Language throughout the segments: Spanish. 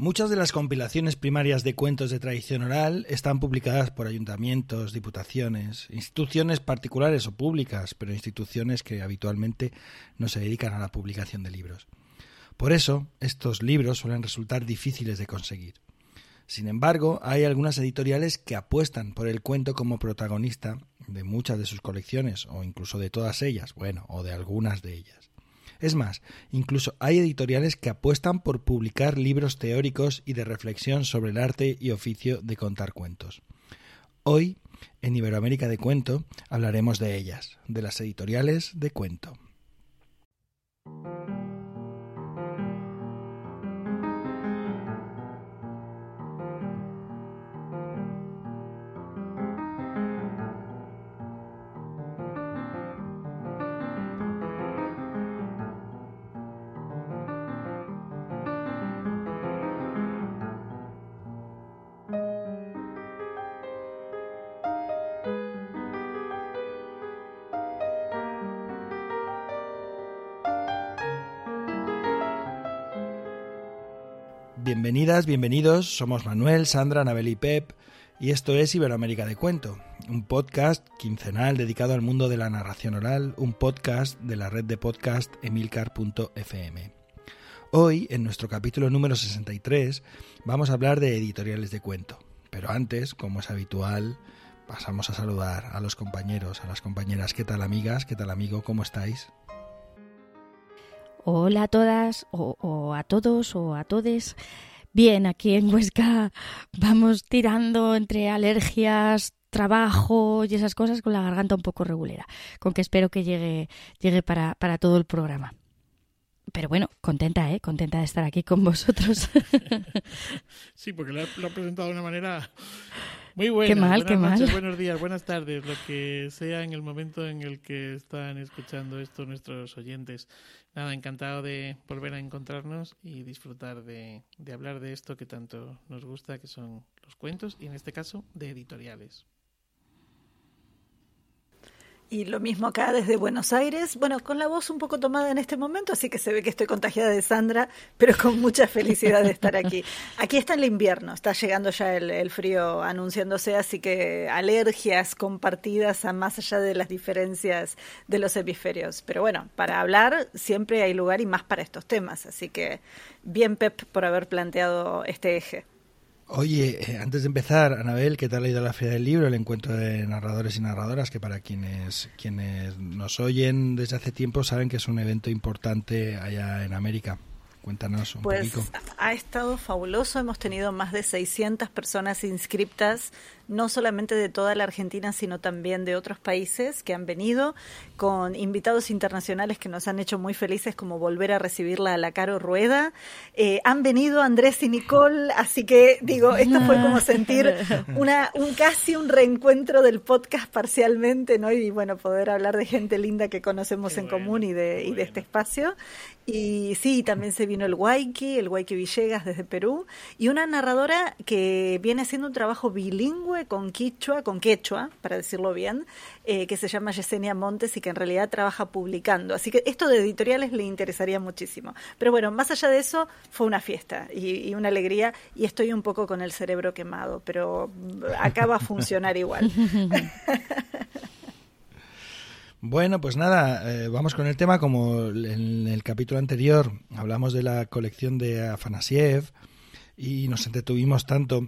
Muchas de las compilaciones primarias de cuentos de tradición oral están publicadas por ayuntamientos, diputaciones, instituciones particulares o públicas, pero instituciones que habitualmente no se dedican a la publicación de libros. Por eso, estos libros suelen resultar difíciles de conseguir. Sin embargo, hay algunas editoriales que apuestan por el cuento como protagonista de muchas de sus colecciones, o incluso de todas ellas, bueno, o de algunas de ellas. Es más, incluso hay editoriales que apuestan por publicar libros teóricos y de reflexión sobre el arte y oficio de contar cuentos. Hoy, en Iberoamérica de Cuento, hablaremos de ellas, de las editoriales de cuento. Bienvenidos. Somos Manuel, Sandra, Anabel y Pep y esto es Iberoamérica de Cuento, un podcast quincenal dedicado al mundo de la narración oral, un podcast de la red de podcast emilcar.fm. Hoy, en nuestro capítulo número 63, vamos a hablar de editoriales de cuento. Pero antes, como es habitual, pasamos a saludar a los compañeros, a las compañeras. ¿Qué tal amigas? ¿Qué tal amigo? ¿Cómo estáis? Hola a todas o, a todos o a todes. Bien, aquí en Huesca vamos tirando entre alergias, trabajo y esas cosas con la garganta un poco regulera, con que espero que llegue, llegue para, para todo el programa. Pero bueno, contenta, ¿eh? Contenta de estar aquí con vosotros. Sí, porque lo ha, presentado de una manera muy buena. Qué mal, buenas qué noches, mal. Buenos días, buenas tardes, lo que sea en el momento en el que están escuchando esto nuestros oyentes. Nada, encantado de volver a encontrarnos y disfrutar de, de hablar de esto que tanto nos gusta, que son los cuentos y en este caso de editoriales. Y lo mismo acá desde Buenos Aires, bueno, con la voz un poco tomada en este momento, así que se ve que estoy contagiada de Sandra, pero con mucha felicidad de estar aquí. Aquí está el invierno, está llegando ya el, el frío anunciándose, así que alergias compartidas a más allá de las diferencias de los hemisferios. Pero bueno, para hablar siempre hay lugar y más para estos temas, así que bien Pep por haber planteado este eje. Oye, eh, antes de empezar, Anabel, ¿qué tal ha ido la Feria del Libro, el encuentro de narradores y narradoras? Que para quienes, quienes nos oyen desde hace tiempo saben que es un evento importante allá en América. Cuéntanos un Pues poquito. ha estado fabuloso, hemos tenido más de 600 personas inscriptas, no solamente de toda la Argentina, sino también de otros países que han venido, con invitados internacionales que nos han hecho muy felices, como volver a recibirla a la Caro Rueda. Eh, han venido Andrés y Nicole, así que digo, esto fue como sentir una, un casi un reencuentro del podcast parcialmente, ¿no? Y bueno, poder hablar de gente linda que conocemos Qué en bueno, común y de, qué y de este espacio. Y sí, también se vino el Waiki, el Waiki Villegas desde Perú, y una narradora que viene haciendo un trabajo bilingüe con quichua, con quechua, para decirlo bien, eh, que se llama Yesenia Montes y que en realidad trabaja publicando. Así que esto de editoriales le interesaría muchísimo. Pero bueno, más allá de eso, fue una fiesta y, una alegría, y estoy un poco con el cerebro quemado, pero va a funcionar igual. Bueno, pues nada, eh, vamos con el tema. Como en el capítulo anterior hablamos de la colección de Afanasiev y nos entretuvimos tanto,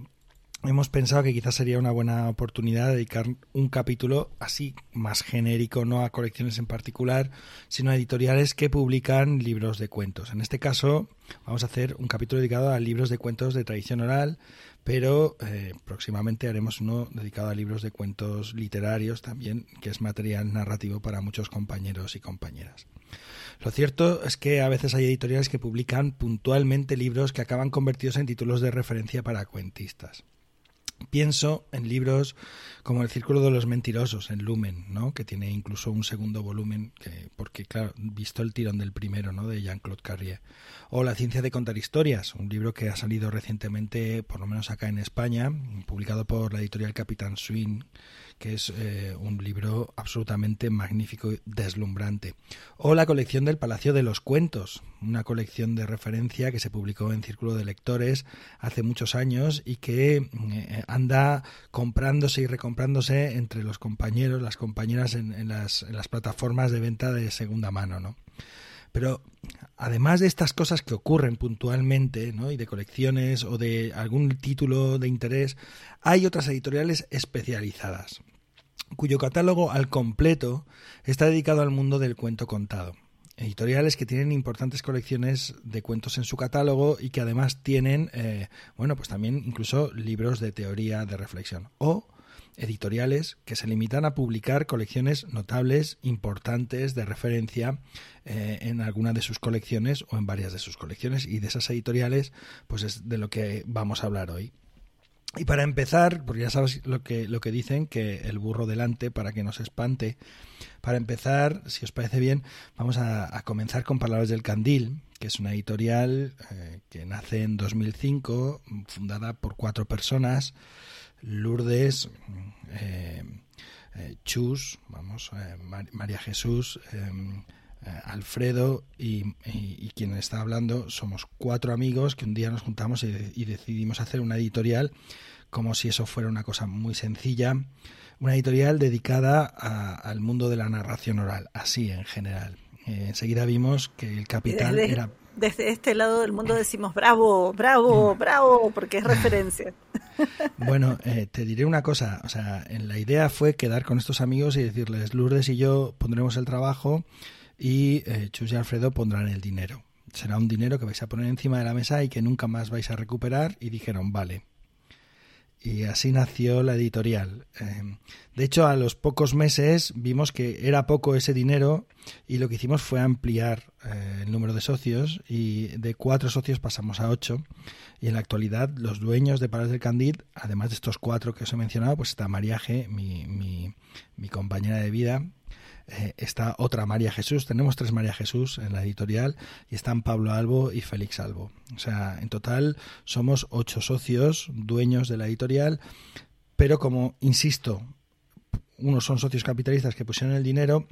hemos pensado que quizás sería una buena oportunidad dedicar un capítulo así más genérico, no a colecciones en particular, sino a editoriales que publican libros de cuentos. En este caso, vamos a hacer un capítulo dedicado a libros de cuentos de tradición oral, pero eh, próximamente haremos uno dedicado a libros de cuentos literarios también, que es material narrativo para muchos compañeros y compañeras. Lo cierto es que a veces hay editoriales que publican puntualmente libros que acaban convertidos en títulos de referencia para cuentistas. Pienso en libros como El Círculo de los Mentirosos, en Lumen, ¿no? que tiene incluso un segundo volumen, que, porque, claro, visto el tirón del primero, ¿no? de Jean-Claude Carrier. O La Ciencia de Contar Historias, un libro que ha salido recientemente, por lo menos acá en España, publicado por la editorial Capitán Swing, que es eh, un libro absolutamente magnífico y deslumbrante. O la colección del Palacio de los Cuentos, una colección de referencia que se publicó en Círculo de Lectores hace muchos años y que eh, anda comprándose y recomprándose entre los compañeros, las compañeras en, las, en las plataformas de venta de segunda mano, ¿no? Pero además de estas cosas que ocurren puntualmente, ¿no? y de colecciones o de algún título de interés, hay otras editoriales especializadas, cuyo catálogo al completo está dedicado al mundo del cuento contado. Editoriales que tienen importantes colecciones de cuentos en su catálogo y que además tienen, eh, bueno, pues también incluso libros de teoría de reflexión. O editoriales que se limitan a publicar colecciones notables, importantes, de referencia eh, en alguna de sus colecciones o en varias de sus colecciones. Y de esas editoriales, pues es de lo que vamos a hablar hoy. Y para empezar, porque ya sabes lo que, lo que dicen, que el burro delante para que no se espante. Para empezar, si os parece bien, vamos a, comenzar con Palabras del Candil, que es una editorial eh, que nace en 2005, fundada por cuatro personas, Lourdes, eh, eh, Chus, vamos, eh, María Jesús, Alfredo y, quien está hablando somos cuatro amigos que un día nos juntamos y, decidimos hacer una editorial como si eso fuera una cosa muy sencilla, una editorial dedicada al mundo de la narración oral, así en general. enseguida vimos que el capital era... Desde este lado del mundo decimos bravo, bravo, bravo, porque es referencia. Bueno, eh, te diré una cosa, o sea, la idea fue quedar con estos amigos y decirles, Lourdes y yo pondremos el trabajo y eh, Chus y Alfredo pondrán el dinero. Será un dinero que vais a poner encima de la mesa y que nunca más vais a recuperar y dijeron, vale. Y así nació la editorial. Em, de hecho, a los pocos meses vimos que era poco ese dinero y lo que hicimos fue ampliar eh, el número de socios y de cuatro socios pasamos a ocho. Y en la actualidad los dueños de Palas del Candid, además de estos cuatro que os he mencionado, pues está María G, mi, mi, mi compañera de vida, eh, está otra María Jesús, tenemos tres María Jesús en la editorial y están Pablo Albo y Félix Albo. O sea, en total somos ocho socios, dueños de la editorial, pero como insisto, unos son socios capitalistas que pusieron el dinero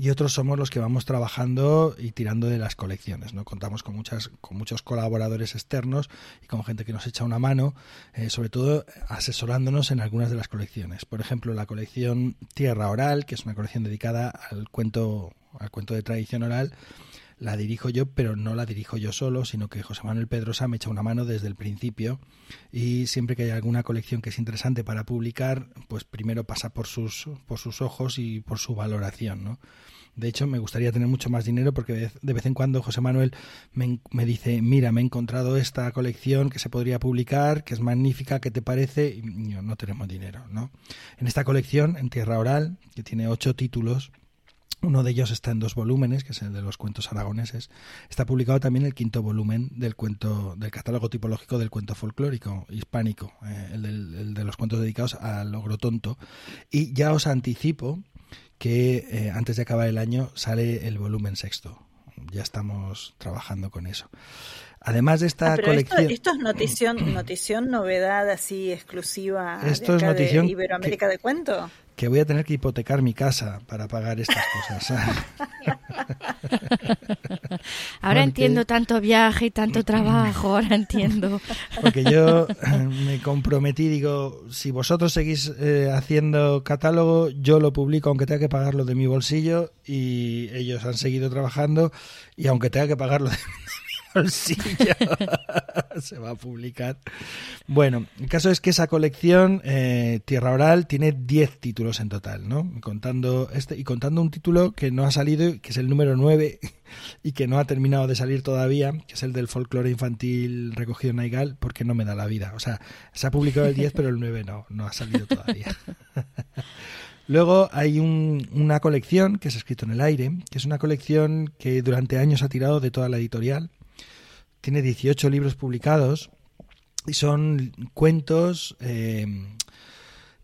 y otros somos los que vamos trabajando y tirando de las colecciones. ¿no? Contamos con, muchas, con muchos colaboradores externos y con gente que nos echa una mano, eh, sobre todo asesorándonos en algunas de las colecciones. Por ejemplo, la colección Tierra Oral, que es una colección dedicada al cuento, al cuento de tradición oral, la dirijo yo, pero no la dirijo yo solo, sino que José Manuel Pedrosa me echa una mano desde el principio y siempre que hay alguna colección que es interesante para publicar, pues primero pasa por sus, por sus ojos y por su valoración, ¿no? De hecho, me gustaría tener mucho más dinero porque de vez en cuando José Manuel me, dice, mira, me he encontrado esta colección que se podría publicar, que es magnífica, ¿qué te parece? Y yo, no tenemos dinero, ¿no? En esta colección, en Tierra Oral, que tiene ocho títulos, uno de ellos está en dos volúmenes, que es el de los cuentos aragoneses. Está publicado también el quinto volumen del cuento, del catálogo tipológico del cuento folclórico hispánico, eh, el, el, de los cuentos dedicados al logro tonto. Y ya os anticipo que eh, antes de acabar el año sale el volumen sexto. Ya estamos trabajando con eso. Además de esta ah, colección. Esto, es notición, notición, novedad así exclusiva esto de, de Iberoamérica de cuento. Que voy a tener que hipotecar mi casa para pagar estas cosas. ahora entiendo tanto viaje y tanto trabajo, ahora entiendo. Porque yo me comprometí, digo, si vosotros seguís eh, haciendo catálogo, yo lo publico aunque tenga que pagarlo de mi bolsillo y ellos han seguido trabajando y aunque tenga que pagarlo de se va a publicar. Bueno, el caso es que esa colección, eh, Tierra Oral, tiene 10 títulos en total, ¿no? Contando este, y contando un título que no ha salido, que es el número 9 y que no ha terminado de salir todavía, que es el del folclore infantil recogido en Naigal, porque no me da la vida. O sea, se ha publicado el 10, pero el 9 no, no ha salido todavía. Luego hay una colección que ha escrito en el aire, que es una colección que durante años ha tirado de toda la editorial, tiene 18 libros publicados y son cuentos eh,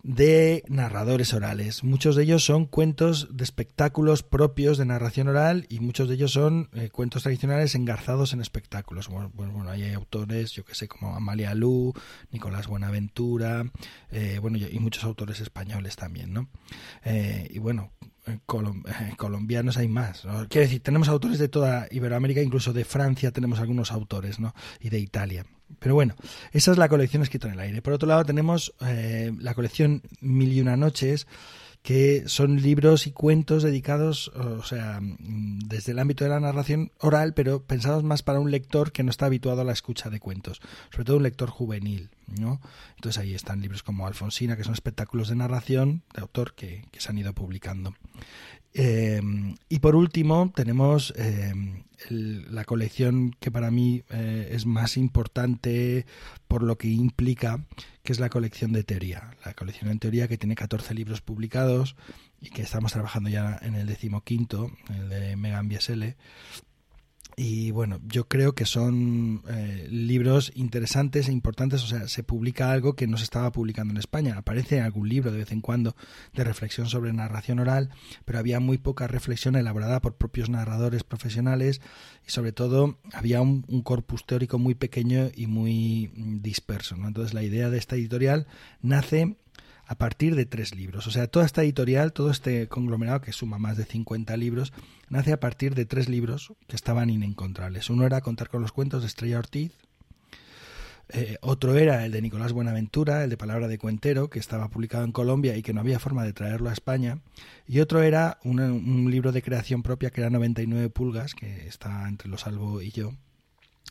de narradores orales. Muchos de ellos son cuentos de espectáculos propios de narración oral y muchos de ellos son eh, cuentos tradicionales engarzados en espectáculos. Bueno, bueno, hay autores, yo que sé, como Amalia Lu, Nicolás Buenaventura, eh, bueno, y muchos autores españoles también, ¿no? Eh, y bueno, colombianos hay más. Quiero decir, tenemos autores de toda Iberoamérica, incluso de Francia tenemos algunos autores, ¿no? Y de Italia. Pero bueno, esa es la colección escrita en el aire. Por otro lado, tenemos eh, la colección Mil y una noches, que son libros y cuentos dedicados, o sea, desde el ámbito de la narración oral, pero pensados más para un lector que no está habituado a la escucha de cuentos, sobre todo un lector juvenil, ¿no? Entonces ahí están libros como Alfonsina, que son espectáculos de narración de autor que, que se han ido publicando. Eh, y por último tenemos eh, la colección que para mí eh, es más importante por lo que implica, que es la colección de teoría. La colección en teoría que tiene 14 libros publicados y que estamos trabajando ya en el decimoquinto, el de Megan Biesele, y bueno, yo creo que son eh, libros interesantes e importantes. O sea, se publica algo que no se estaba publicando en España. Aparece algún libro de vez en cuando de reflexión sobre narración oral, pero había muy poca reflexión elaborada por propios narradores profesionales y sobre todo había un, corpus teórico muy pequeño y muy mm, disperso. Entonces la idea de esta editorial nace a partir de tres libros. O sea, toda esta editorial, todo este conglomerado que suma más de 50 libros, nace a partir de tres libros que estaban inencontrables. Uno era Contar con los cuentos de Estrella Ortiz, eh, otro era el de Nicolás Buenaventura, el de Palabra de Cuentero, que estaba publicado en Colombia y que no había forma de traerlo a España. Y otro era un, libro de creación propia que era 99 pulgas, que está entre los Salvo y yo,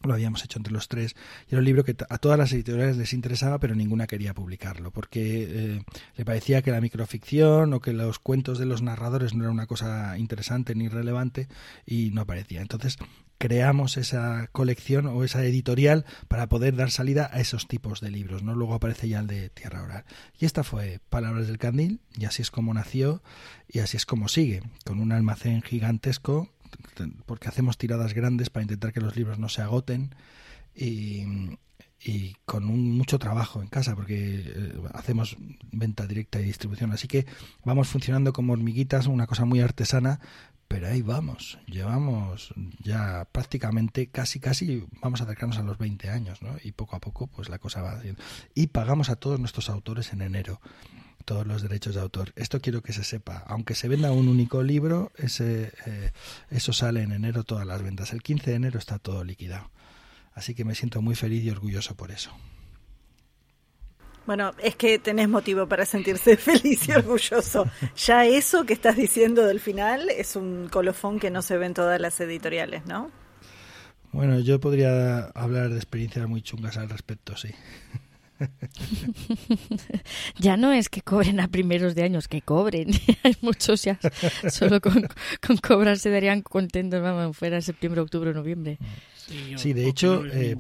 lo habíamos hecho entre los tres, y era un libro que a todas las editoriales les interesaba, pero ninguna quería publicarlo, porque eh, le parecía que la microficción o que los cuentos de los narradores no era una cosa interesante ni relevante y no aparecía. Entonces creamos esa colección o esa editorial para poder dar salida a esos tipos de libros, ¿no? Luego aparece ya el de Tierra Oral. Y esta fue Palabras del Candil, y así es como nació, y así es como sigue, con un almacén gigantesco porque hacemos tiradas grandes para intentar que los libros no se agoten y, con mucho trabajo en casa porque eh, hacemos venta directa y distribución. Así que vamos funcionando como hormiguitas una cosa muy artesana pero ahí vamos llevamos ya prácticamente casi casi vamos a acercarnos a los 20 años ¿no? y poco a poco pues la cosa va haciendo. Y pagamos a todos nuestros autores en enero todos los derechos de autor. Esto quiero que se sepa. Aunque se venda un único libro, ese, eh, eso sale en enero todas las ventas. El 15 de enero está todo liquidado. Así que me siento muy feliz y orgulloso por eso. Bueno, es que tenés motivo para sentirse feliz y orgulloso. Ya eso que estás diciendo del final es un colofón que no se ve en todas las editoriales, ¿no? Bueno, yo podría hablar de experiencias muy chungas al respecto, sí. ya no es que cobren a primeros de años, que cobren. Hay muchos ya, solo con, cobrar se darían contentos, vamos, fuera septiembre, octubre, noviembre. Sí, de hecho, eh,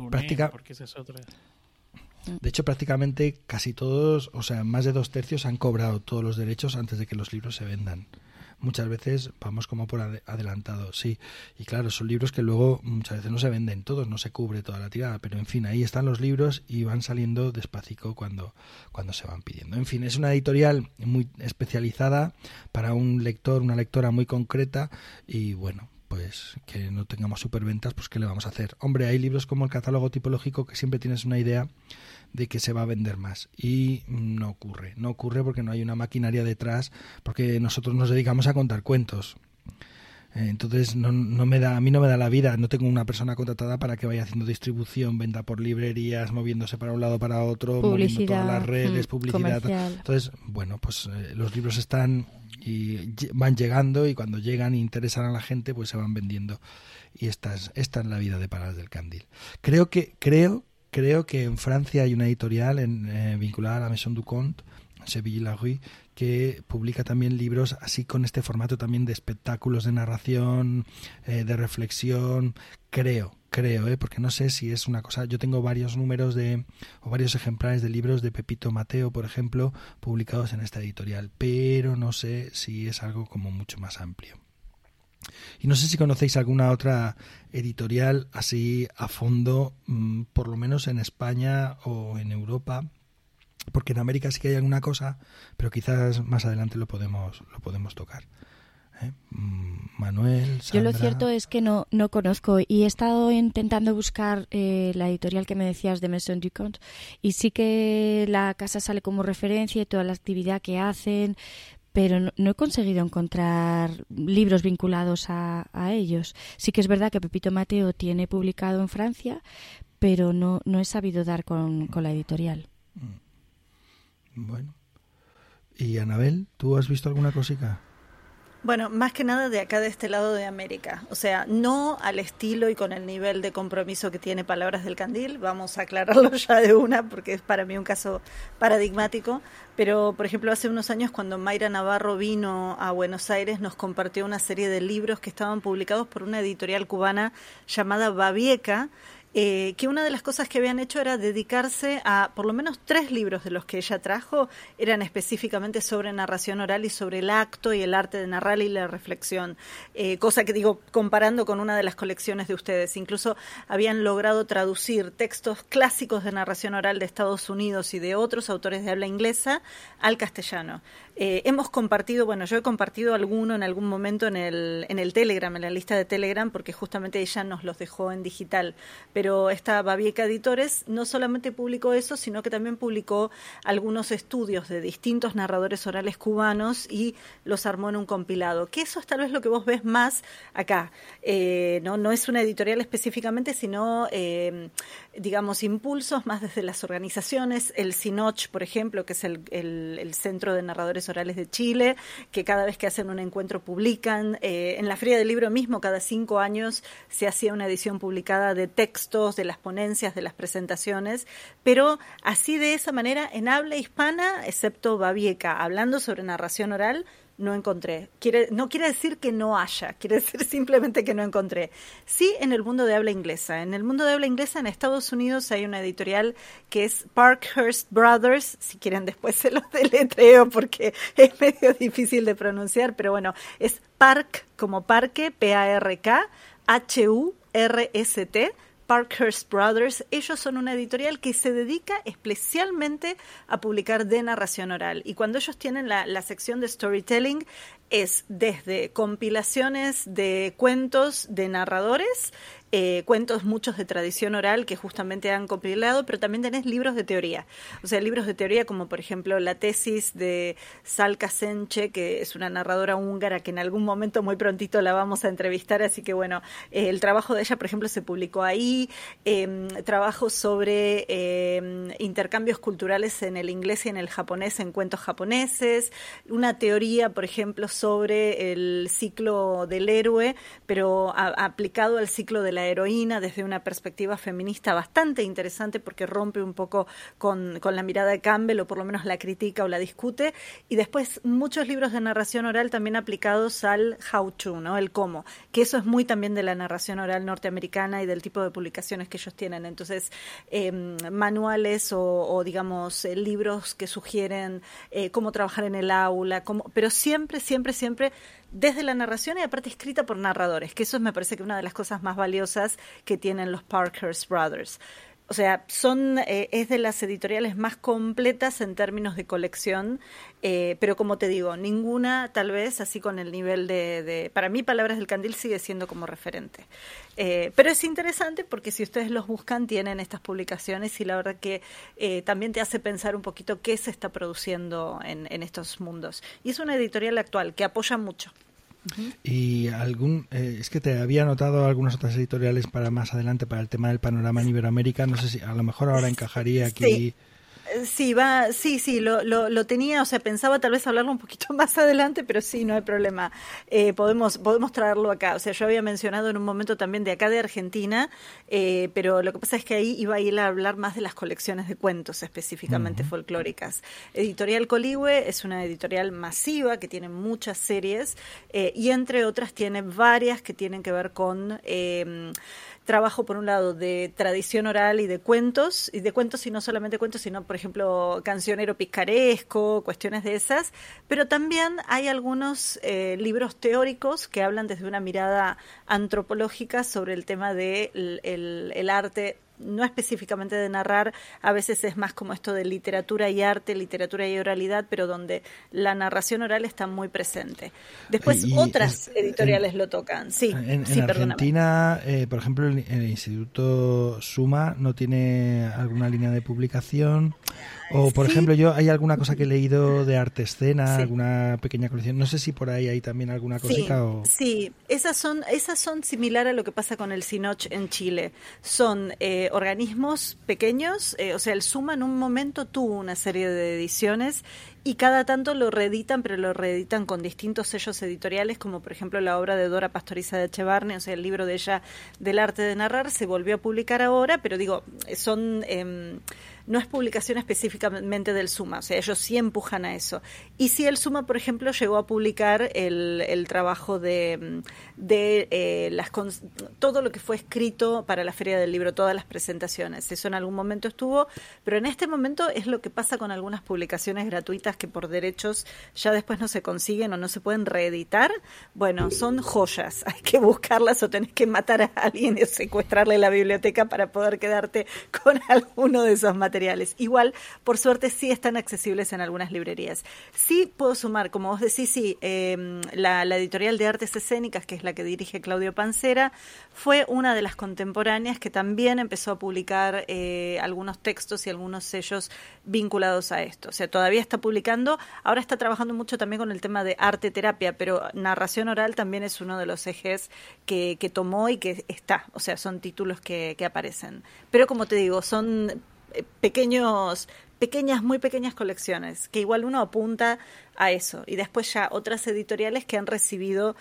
De hecho, prácticamente casi todos, o sea, más de dos tercios han cobrado todos los derechos antes de que los libros se vendan muchas veces vamos como por adelantado, sí. Y claro, son libros que luego muchas veces no se venden todos, no se cubre toda la tirada, pero en fin, ahí están los libros y van saliendo despacito cuando, cuando se van pidiendo. En fin, es una editorial muy especializada para un lector, una lectora muy concreta y bueno, pues que no tengamos superventas, pues ¿qué le vamos a hacer? Hombre, hay libros como el catálogo tipológico que siempre tienes una idea de que se va a vender más. Y no ocurre, no ocurre porque no hay una maquinaria detrás, porque nosotros nos dedicamos a contar cuentos. Entonces no, no, me da, a mí no me da la vida, no tengo una persona contratada para que vaya haciendo distribución, venta por librerías, moviéndose para un lado para otro, moviendo todas las redes, mm, publicidad. Entonces, bueno, pues eh, los libros están y van llegando y cuando llegan e interesan a la gente, pues se van vendiendo. Y esta es, esta es la vida de Palas del Candil. Creo que, creo Creo que en Francia hay una editorial en, eh, vinculada a la Maison du Comte, Sevilla Rue, que publica también libros así con este formato también de espectáculos de narración, eh, de reflexión. Creo, creo, ¿eh? porque no sé si es una cosa. Yo tengo varios números de o varios ejemplares de libros de Pepito Mateo, por ejemplo, publicados en esta editorial, pero no sé si es algo como mucho más amplio. Y no sé si conocéis alguna otra editorial así a fondo, mm, por lo menos en España o en Europa, porque en América sí que hay alguna cosa, pero quizás más adelante lo podemos, lo podemos tocar. ¿eh? Mm, Manuel, Yo lo cierto es que no, no conozco y he estado intentando buscar eh, la editorial que me decías de Maison Ducont y sí que la casa sale como referencia y toda la actividad que hacen, pero no, he conseguido encontrar libros vinculados a, a, ellos. Sí que es verdad que Pepito Mateo tiene publicado en Francia, pero no, no he sabido dar con, con la editorial. Mm. Bueno. ¿Y Anabel, tú has visto alguna cosita? Bueno, más que nada de acá de este lado de América. O sea, no al estilo y con el nivel de compromiso que tiene Palabras del Candil. Vamos a aclararlo ya de una porque es para mí un caso paradigmático. Pero, por ejemplo, hace unos años cuando Mayra Navarro vino a Buenos Aires nos compartió una serie de libros que estaban publicados por una editorial cubana llamada Babieca eh, que una de las cosas que habían hecho era dedicarse a, por lo menos tres libros de los que ella trajo, eran específicamente sobre narración oral y sobre el acto y el arte de narrar y la reflexión, eh, cosa que digo, comparando con una de las colecciones de ustedes, incluso habían logrado traducir textos clásicos de narración oral de Estados Unidos y de otros autores de habla inglesa al castellano. Eh, hemos compartido, bueno, yo he compartido alguno en algún momento en el, en el Telegram, en la lista de Telegram, porque justamente ella nos los dejó en digital. Pero esta Babieca Editores no solamente publicó eso, sino que también publicó algunos estudios de distintos narradores orales cubanos y los armó en un compilado. Que eso es tal vez lo que vos ves más acá. Eh, no, no es una editorial específicamente, sino, eh, digamos, impulsos más desde las organizaciones. El SINOCH, por ejemplo, que es el, el Centro de Narradores Orales de Chile, que cada vez que hacen un encuentro publican. Eh, en la Feria del Libro mismo, cada cinco años se hacía una edición publicada de textos, de las ponencias, de las presentaciones, pero así de esa manera, en habla hispana, excepto Babieca, hablando sobre narración oral, no encontré. Quiere, no quiere decir que no haya, quiere decir simplemente que no encontré. Sí en el mundo de habla inglesa. En el mundo de habla inglesa en Estados Unidos hay una editorial que es Parkhurst Brothers, si quieren después se los deletreo porque es medio difícil de pronunciar, pero bueno, es Park como parque, P-A-R-K, H-U-R-S-T Parkhurst Brothers. Ellos son una editorial que se dedica especialmente a publicar de narración oral. Y cuando ellos tienen la, la sección de storytelling, es desde compilaciones de cuentos de narradores eh, cuentos muchos de tradición oral que justamente han compilado, pero también tenés libros de teoría. O sea, libros de teoría como por ejemplo la tesis de Salka Senche, que es una narradora húngara que en algún momento muy prontito la vamos a entrevistar, así que bueno, eh, el trabajo de ella, por ejemplo, se publicó ahí, eh, trabajo sobre em, intercambios culturales en el inglés y en el japonés en cuentos japoneses, una teoría, por ejemplo, sobre el ciclo del héroe, pero aplicado al ciclo de la heroína desde una perspectiva feminista bastante interesante porque rompe un poco con, con la mirada de Campbell o por lo menos la critica o la discute. Y después muchos libros de narración oral también aplicados al how to, ¿no? El cómo, que eso es muy también de la narración oral norteamericana y del tipo de publicaciones que ellos tienen. Entonces, em, manuales o, digamos eh, libros que sugieren eh, cómo trabajar en el aula, cómo, pero siempre, siempre, siempre desde la narración y aparte escrita por narradores, que eso me parece que una de las cosas más valiosas que tienen los Parkhurst Brothers. O sea, son eh, es de las editoriales más completas en términos de colección, eh, pero como te digo, ninguna tal vez así con el nivel de, para mí Palabras del Candil sigue siendo como referente. Eh, pero es interesante porque si ustedes los buscan tienen estas publicaciones y la verdad que también te hace pensar un poquito qué se está produciendo en, en estos mundos. Y es una editorial actual que apoya mucho. Y algún, eh, es que te había anotado algunas otras editoriales para más adelante para el tema del panorama en Iberoamérica. No sé si a lo mejor ahora encajaría aquí. Sí, va, sí, sí, lo, lo, tenía, o sea, pensaba tal vez hablarlo un poquito más adelante, pero sí, no hay problema. Eh, podemos, podemos traerlo acá. O sea, yo había mencionado en un momento también de acá de Argentina, eh, pero lo que pasa es que ahí iba a ir a hablar más de las colecciones de cuentos específicamente folclóricas. Editorial Coligüe es una editorial masiva que tiene muchas series eh, y entre otras tiene varias que tienen que ver con trabajo, por un lado, de tradición oral y de cuentos, y de cuentos y no solamente cuentos, sino, por ejemplo, cancionero picaresco, cuestiones de esas, pero también hay algunos eh, libros teóricos que hablan desde una mirada antropológica sobre el tema del de arte no específicamente de narrar, a veces es más como esto de literatura y arte, literatura y oralidad, pero donde la narración oral está muy presente. Después otras editoriales lo tocan. Sí, en, sí, Argentina, eh, por ejemplo, el, Instituto Suma no tiene alguna línea de publicación. O, por ejemplo, yo hay alguna cosa que he leído de arte escena, alguna pequeña colección. No sé si por ahí hay también alguna cosita. Sí, o... sí. esas son esas son similar a lo que pasa con el Sinoch en Chile. Son eh, organismos pequeños, eh, o sea, el Suma en un momento tuvo una serie de ediciones y cada tanto lo reeditan, pero lo reeditan con distintos sellos editoriales, como por ejemplo la obra de Dora Pastoriza de Echevarne, o sea, el libro de ella del arte de narrar, se volvió a publicar ahora, pero digo, son... Eh, no es publicación específicamente del Suma, o sea, ellos sí empujan a eso. Y si el Suma, por ejemplo, llegó a publicar el, trabajo de, de eh, las, todo lo que fue escrito para la Feria del Libro, todas las presentaciones. Eso en algún momento estuvo, pero en este momento es lo que pasa con algunas publicaciones gratuitas que por derechos ya después no se consiguen o no se pueden reeditar. Bueno, son joyas, hay que buscarlas o tenés que matar a alguien y secuestrarle la biblioteca para poder quedarte con alguno de esos materiales Igual, por suerte, sí están accesibles en algunas librerías. Sí puedo sumar, como vos decís, sí, em, la, editorial de artes escénicas, que es la que dirige Claudio Pancera, fue una de las contemporáneas que también empezó a publicar eh, algunos textos y algunos sellos vinculados a esto. O sea, todavía está publicando, ahora está trabajando mucho también con el tema de arte terapia, pero narración oral también es uno de los ejes que, tomó y que está. O sea, son títulos que, aparecen. Pero como te digo, son pequeños pequeñas, muy pequeñas colecciones, que igual uno apunta a eso. Y después ya otras editoriales que han recibido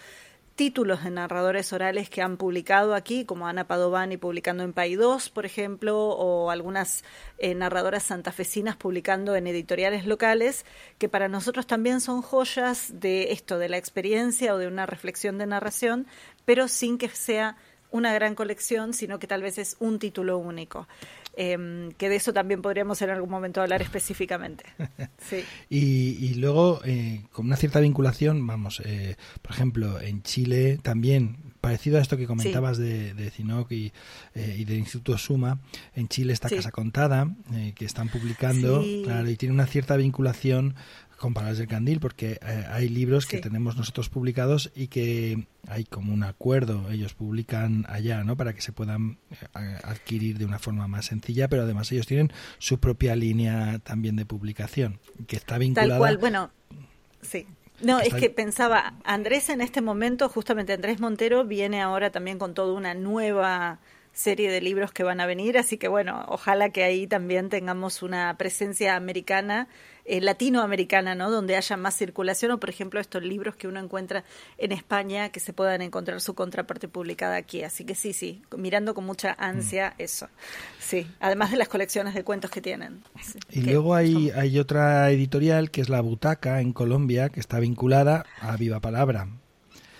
títulos de narradores orales que han publicado aquí, como Ana Padovani publicando en Pay 2, por ejemplo, o algunas eh, narradoras santafesinas publicando en editoriales locales, que para nosotros también son joyas de esto, de la experiencia o de una reflexión de narración, pero sin que sea una gran colección, sino que tal vez es un título único. Em, que de eso también podríamos en algún momento hablar específicamente. y, luego, eh, con una cierta vinculación, vamos, eh, por ejemplo, en Chile también, parecido a esto que comentabas de, de CINOC y, eh, y, del Instituto Suma, en Chile está Casa Contada, que están publicando, claro, y tiene una cierta vinculación con Palabras del Candil, porque eh, hay libros que tenemos nosotros publicados y que hay como un acuerdo, ellos publican allá, ¿no? Para que se puedan eh, adquirir de una forma más sencilla, pero además ellos tienen su propia línea también de publicación, que está vinculada... Tal cual, bueno, sí. No, es que pensaba, Andrés en este momento, justamente Andrés Montero viene ahora también con toda una nueva serie de libros que van a venir, así que bueno, ojalá que ahí también tengamos una presencia americana eh, latinoamericana, ¿no? Donde haya más circulación o, por ejemplo, estos libros que uno encuentra en España que se puedan encontrar su contraparte publicada aquí. Así que sí, sí, mirando con mucha ansia mm. eso. Sí, además de las colecciones de cuentos que tienen. y luego hay, hay otra editorial que es La Butaca en Colombia que está vinculada a Viva Palabra.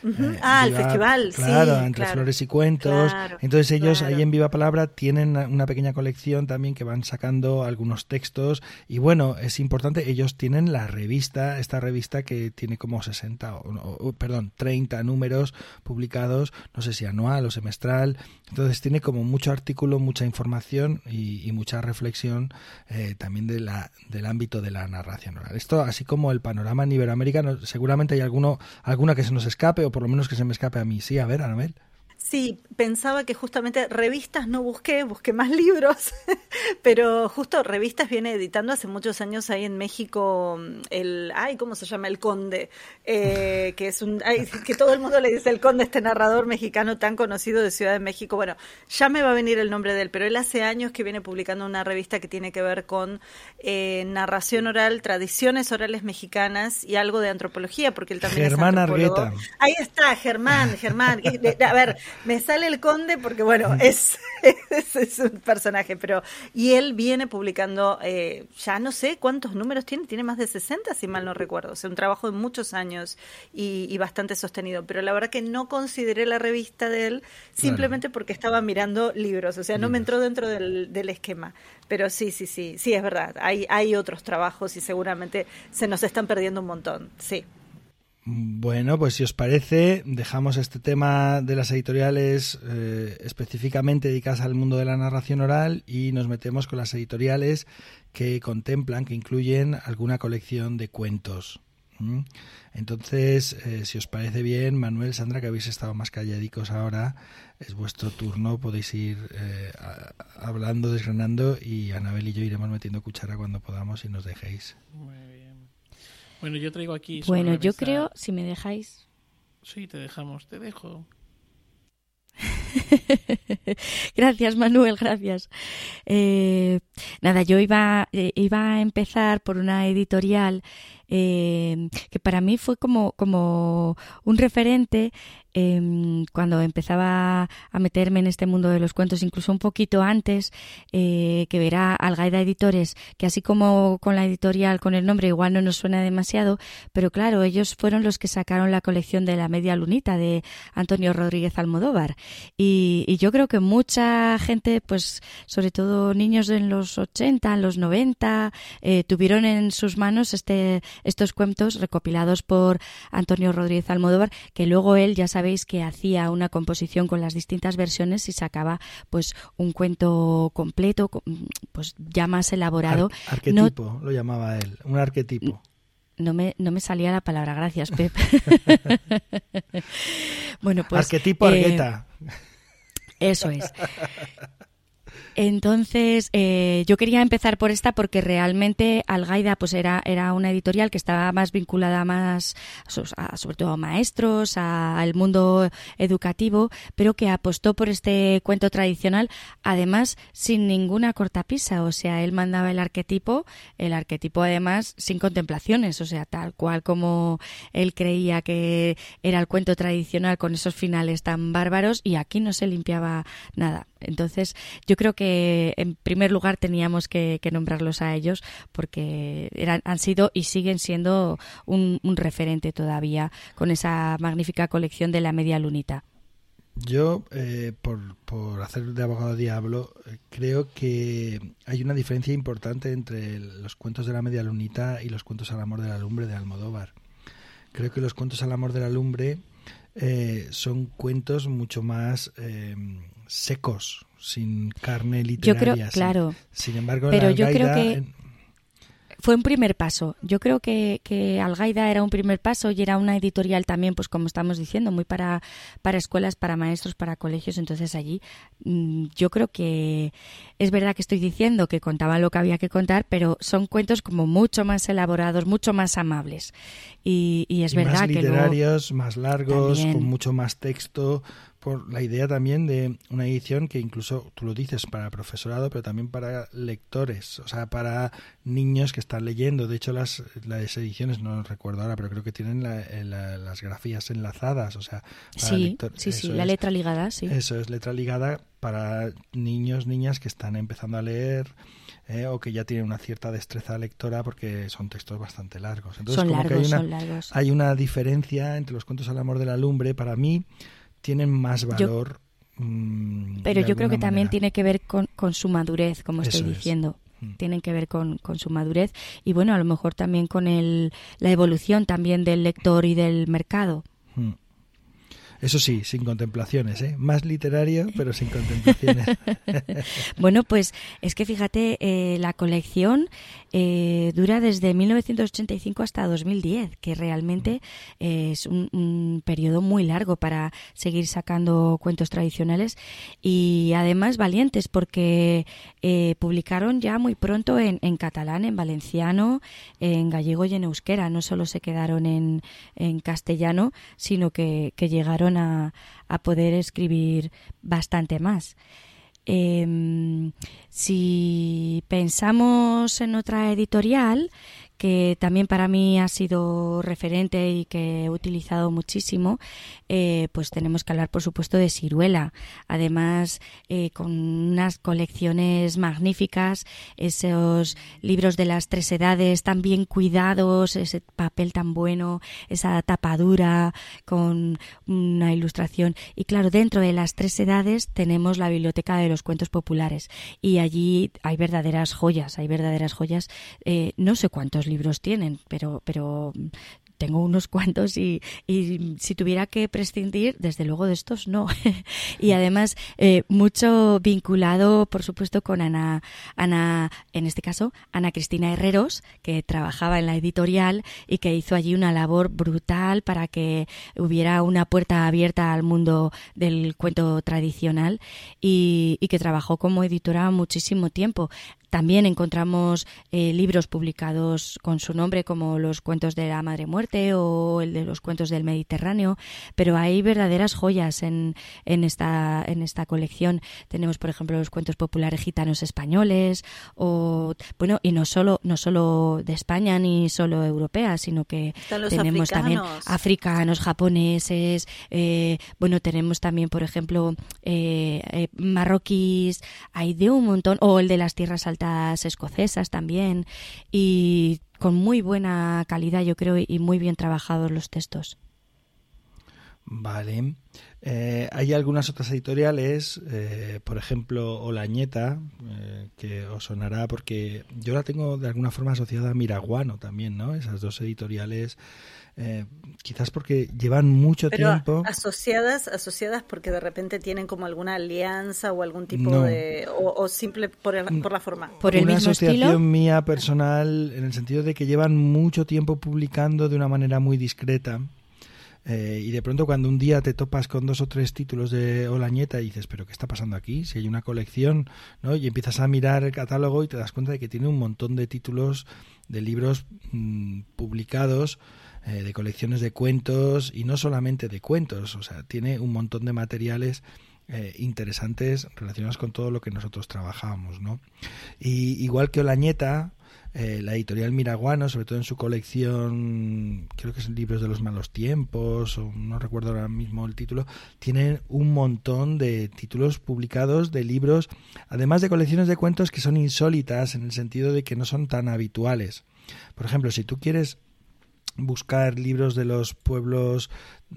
Eh, ah, el festival, claro, entre flores y cuentos. Entonces ellos ahí en Viva Palabra tienen una pequeña colección también que van sacando algunos textos. Y bueno, es importante, ellos tienen la revista, esta revista que tiene como 60, o, perdón, 30 números publicados, no sé si anual o semestral, entonces tiene como mucho artículo, mucha información y, mucha reflexión eh, también de la, del ámbito de la narración oral. Esto, así como el panorama en iberoamericano, seguramente hay alguno, alguna que se nos escape por lo menos que se me escape a mí. Sí, a ver, Anabel. Sí, pensaba que justamente revistas no busqué, busqué más libros, pero justo revistas viene editando hace muchos años ahí en México el, ay, ¿cómo se llama? El Conde, eh, que es un, ay, que todo el mundo le dice el Conde, este narrador mexicano tan conocido de Ciudad de México. Bueno, ya me va a venir el nombre de él, pero él hace años que viene publicando una revista que tiene que ver con eh, narración oral, tradiciones orales mexicanas y algo de antropología, porque él también Germán es Argueta. Ahí está, Germán, Germán. A ver, me sale el conde porque, bueno, es, es, un personaje, pero... Y él viene publicando, eh, ya no sé cuántos números tiene, tiene más de 60, si mal no recuerdo. O sea, un trabajo de muchos años y, bastante sostenido. Pero la verdad que no consideré la revista de él simplemente porque estaba mirando libros. O sea, no me entró dentro del, del esquema. Pero sí, sí, sí, sí, es verdad. Hay, hay otros trabajos y seguramente se nos están perdiendo un montón. Sí. Bueno, pues si os parece, dejamos este tema de las editoriales eh, específicamente dedicadas al mundo de la narración oral y nos metemos con las editoriales que contemplan, que incluyen alguna colección de cuentos. Entonces, eh, si os parece bien, Manuel, Sandra, que habéis estado más calladicos ahora, es vuestro turno, podéis ir eh, hablando, desgranando y Anabel y yo iremos metiendo cuchara cuando podamos y nos dejéis. Muy bien. Bueno, yo traigo aquí. Bueno, yo creo, si me dejáis. Sí, te dejamos, te dejo. gracias, Manuel, gracias. Eh, nada, yo iba, eh, iba a empezar por una editorial eh, que para mí fue como, como un referente Em, cuando empezaba a meterme en este mundo de los cuentos, incluso un poquito antes, eh, que verá Algaida Editores, que así como con la editorial, con el nombre, igual no nos suena demasiado, pero claro, ellos fueron los que sacaron la colección de la media lunita de Antonio Rodríguez Almodóvar. Y, yo creo que mucha gente, pues sobre todo niños en los 80, en los 90, eh, tuvieron en sus manos este, estos cuentos recopilados por Antonio Rodríguez Almodóvar, que luego él ya sabe sabéis que hacía una composición con las distintas versiones y sacaba pues un cuento completo, pues ya más elaborado. arquetipo, lo llamaba él, un arquetipo. No me, no me salía la palabra, gracias, Pep. bueno, pues. Arquetipo, eh, argueta. Eso es. Entonces, eh, yo quería empezar por esta porque realmente Algaida pues era, era una editorial que estaba más vinculada más, sobre todo a maestros, al mundo educativo, pero que apostó por este cuento tradicional, además sin ninguna cortapisa. O sea, él mandaba el arquetipo, el arquetipo además sin contemplaciones, o sea, tal cual como él creía que era el cuento tradicional con esos finales tan bárbaros y aquí no se limpiaba nada. Entonces, yo creo que en primer lugar teníamos que, nombrarlos a ellos porque eran, han sido y siguen siendo un, referente todavía con esa magnífica colección de la media lunita. Yo, eh, por, hacer de abogado diablo, eh, creo que hay una diferencia importante entre los cuentos de la media lunita y los cuentos al amor de la lumbre de Almodóvar. Creo que los cuentos al amor de la lumbre eh, son cuentos mucho más secos, sin carne literaria. Yo creo, claro. Sin, embargo, pero yo creo que fue un primer paso. Yo creo que, que, Algaida era un primer paso y era una editorial también, pues como estamos diciendo, muy para, para escuelas, para maestros, para colegios. Entonces allí mm, yo creo que es verdad que estoy diciendo que contaban lo que había que contar, pero son cuentos como mucho más elaborados, mucho más amables. Y, y es verdad que literarios, más largos, con mucho más texto, por la idea también de una edición que incluso tú lo dices para profesorado, pero también para lectores, o sea, para niños que están leyendo. De hecho, las, las ediciones, no recuerdo ahora, pero creo que tienen las grafías enlazadas, o sea, sí, sí, sí, la letra ligada, sí. Eso es letra ligada para niños, niñas que están empezando a leer. Eh, o que ya tienen una cierta destreza lectora porque son textos bastante largos. Entonces, son como largos, que hay una, largos. hay una diferencia entre los cuentos al amor de la lumbre. Para mí, tienen más valor. Mm, pero yo creo que también tiene que ver con, con su madurez, como estoy diciendo. Mm. Tienen que ver con, con, su madurez y bueno, a lo mejor también con el, la evolución también del lector y del mercado. Mm. Eso sí, sin contemplaciones, ¿eh? Más literario, pero sin contemplaciones. bueno, pues es que fíjate, eh, la colección eh, dura desde 1985 hasta 2010, que realmente es un, periodo muy largo para seguir sacando cuentos tradicionales y además valientes, porque eh, publicaron ya muy pronto en, catalán, en valenciano, en gallego y en euskera. No solo se quedaron en, en castellano, sino que llegaron a, poder escribir bastante más. Em, si pensamos en otra editorial que también para mí ha sido referente y que he utilizado muchísimo, eh, pues tenemos que hablar, por supuesto, de Ciruela. Además, eh, con unas colecciones magníficas, esos libros de las tres edades tan bien cuidados, ese papel tan bueno, esa tapadura con una ilustración. Y claro, dentro de las tres edades tenemos la biblioteca de los cuentos populares y allí hay verdaderas joyas, hay verdaderas joyas. Eh, no sé cuántos libros tienen, pero, pero tengo unos cuantos y, y, si tuviera que prescindir, desde luego de estos no. y además, eh, mucho vinculado, por supuesto, con Ana, Ana, en este caso, Ana Cristina Herreros, que trabajaba en la editorial y que hizo allí una labor brutal para que hubiera una puerta abierta al mundo del cuento tradicional y, y que trabajó como editora muchísimo tiempo. También encontramos eh, libros publicados con su nombre, como los cuentos de la Madre Muerte o el de los cuentos del Mediterráneo, pero hay verdaderas joyas en, en, esta, en esta colección. Tenemos, por ejemplo, los cuentos populares gitanos españoles, o bueno, y no solo, no solo de España ni solo europeas, sino que tenemos también africanos, japoneses, eh, bueno, tenemos también, por ejemplo, eh, marroquíes, hay de un montón, o el de las tierras altas escocesas también y con muy buena calidad yo creo y muy bien trabajados los textos. Vale. Eh, hay algunas otras editoriales, eh, por ejemplo, Olañeta, eh, que os sonará porque yo la tengo de alguna forma asociada a Miraguano también, ¿no? Esas dos editoriales eh, quizás porque llevan mucho tiempo. Asociadas, asociadas porque de repente tienen como alguna alianza o algún tipo de. O, simple por, por, la forma. Por el Una asociación mía personal, en el sentido de que llevan mucho tiempo publicando de una manera muy discreta. Eh, y de pronto cuando un día te topas con dos o tres títulos de Olañeta y dices, pero ¿qué está pasando aquí? Si hay una colección, ¿no? Y empiezas a mirar el catálogo y te das cuenta de que tiene un montón de títulos de libros mm, publicados eh, de colecciones de cuentos y no solamente de cuentos, o sea, tiene un montón de materiales eh, interesantes relacionados con todo lo que nosotros trabajábamos, ¿no? Y igual que Olañeta, eh, la editorial Miraguano, sobre todo en su colección, creo que son libros de los malos tiempos, o no recuerdo ahora mismo el título, tiene un montón de títulos publicados de libros, además de colecciones de cuentos que son insólitas en el sentido de que no son tan habituales. Por ejemplo, si tú quieres buscar libros de los pueblos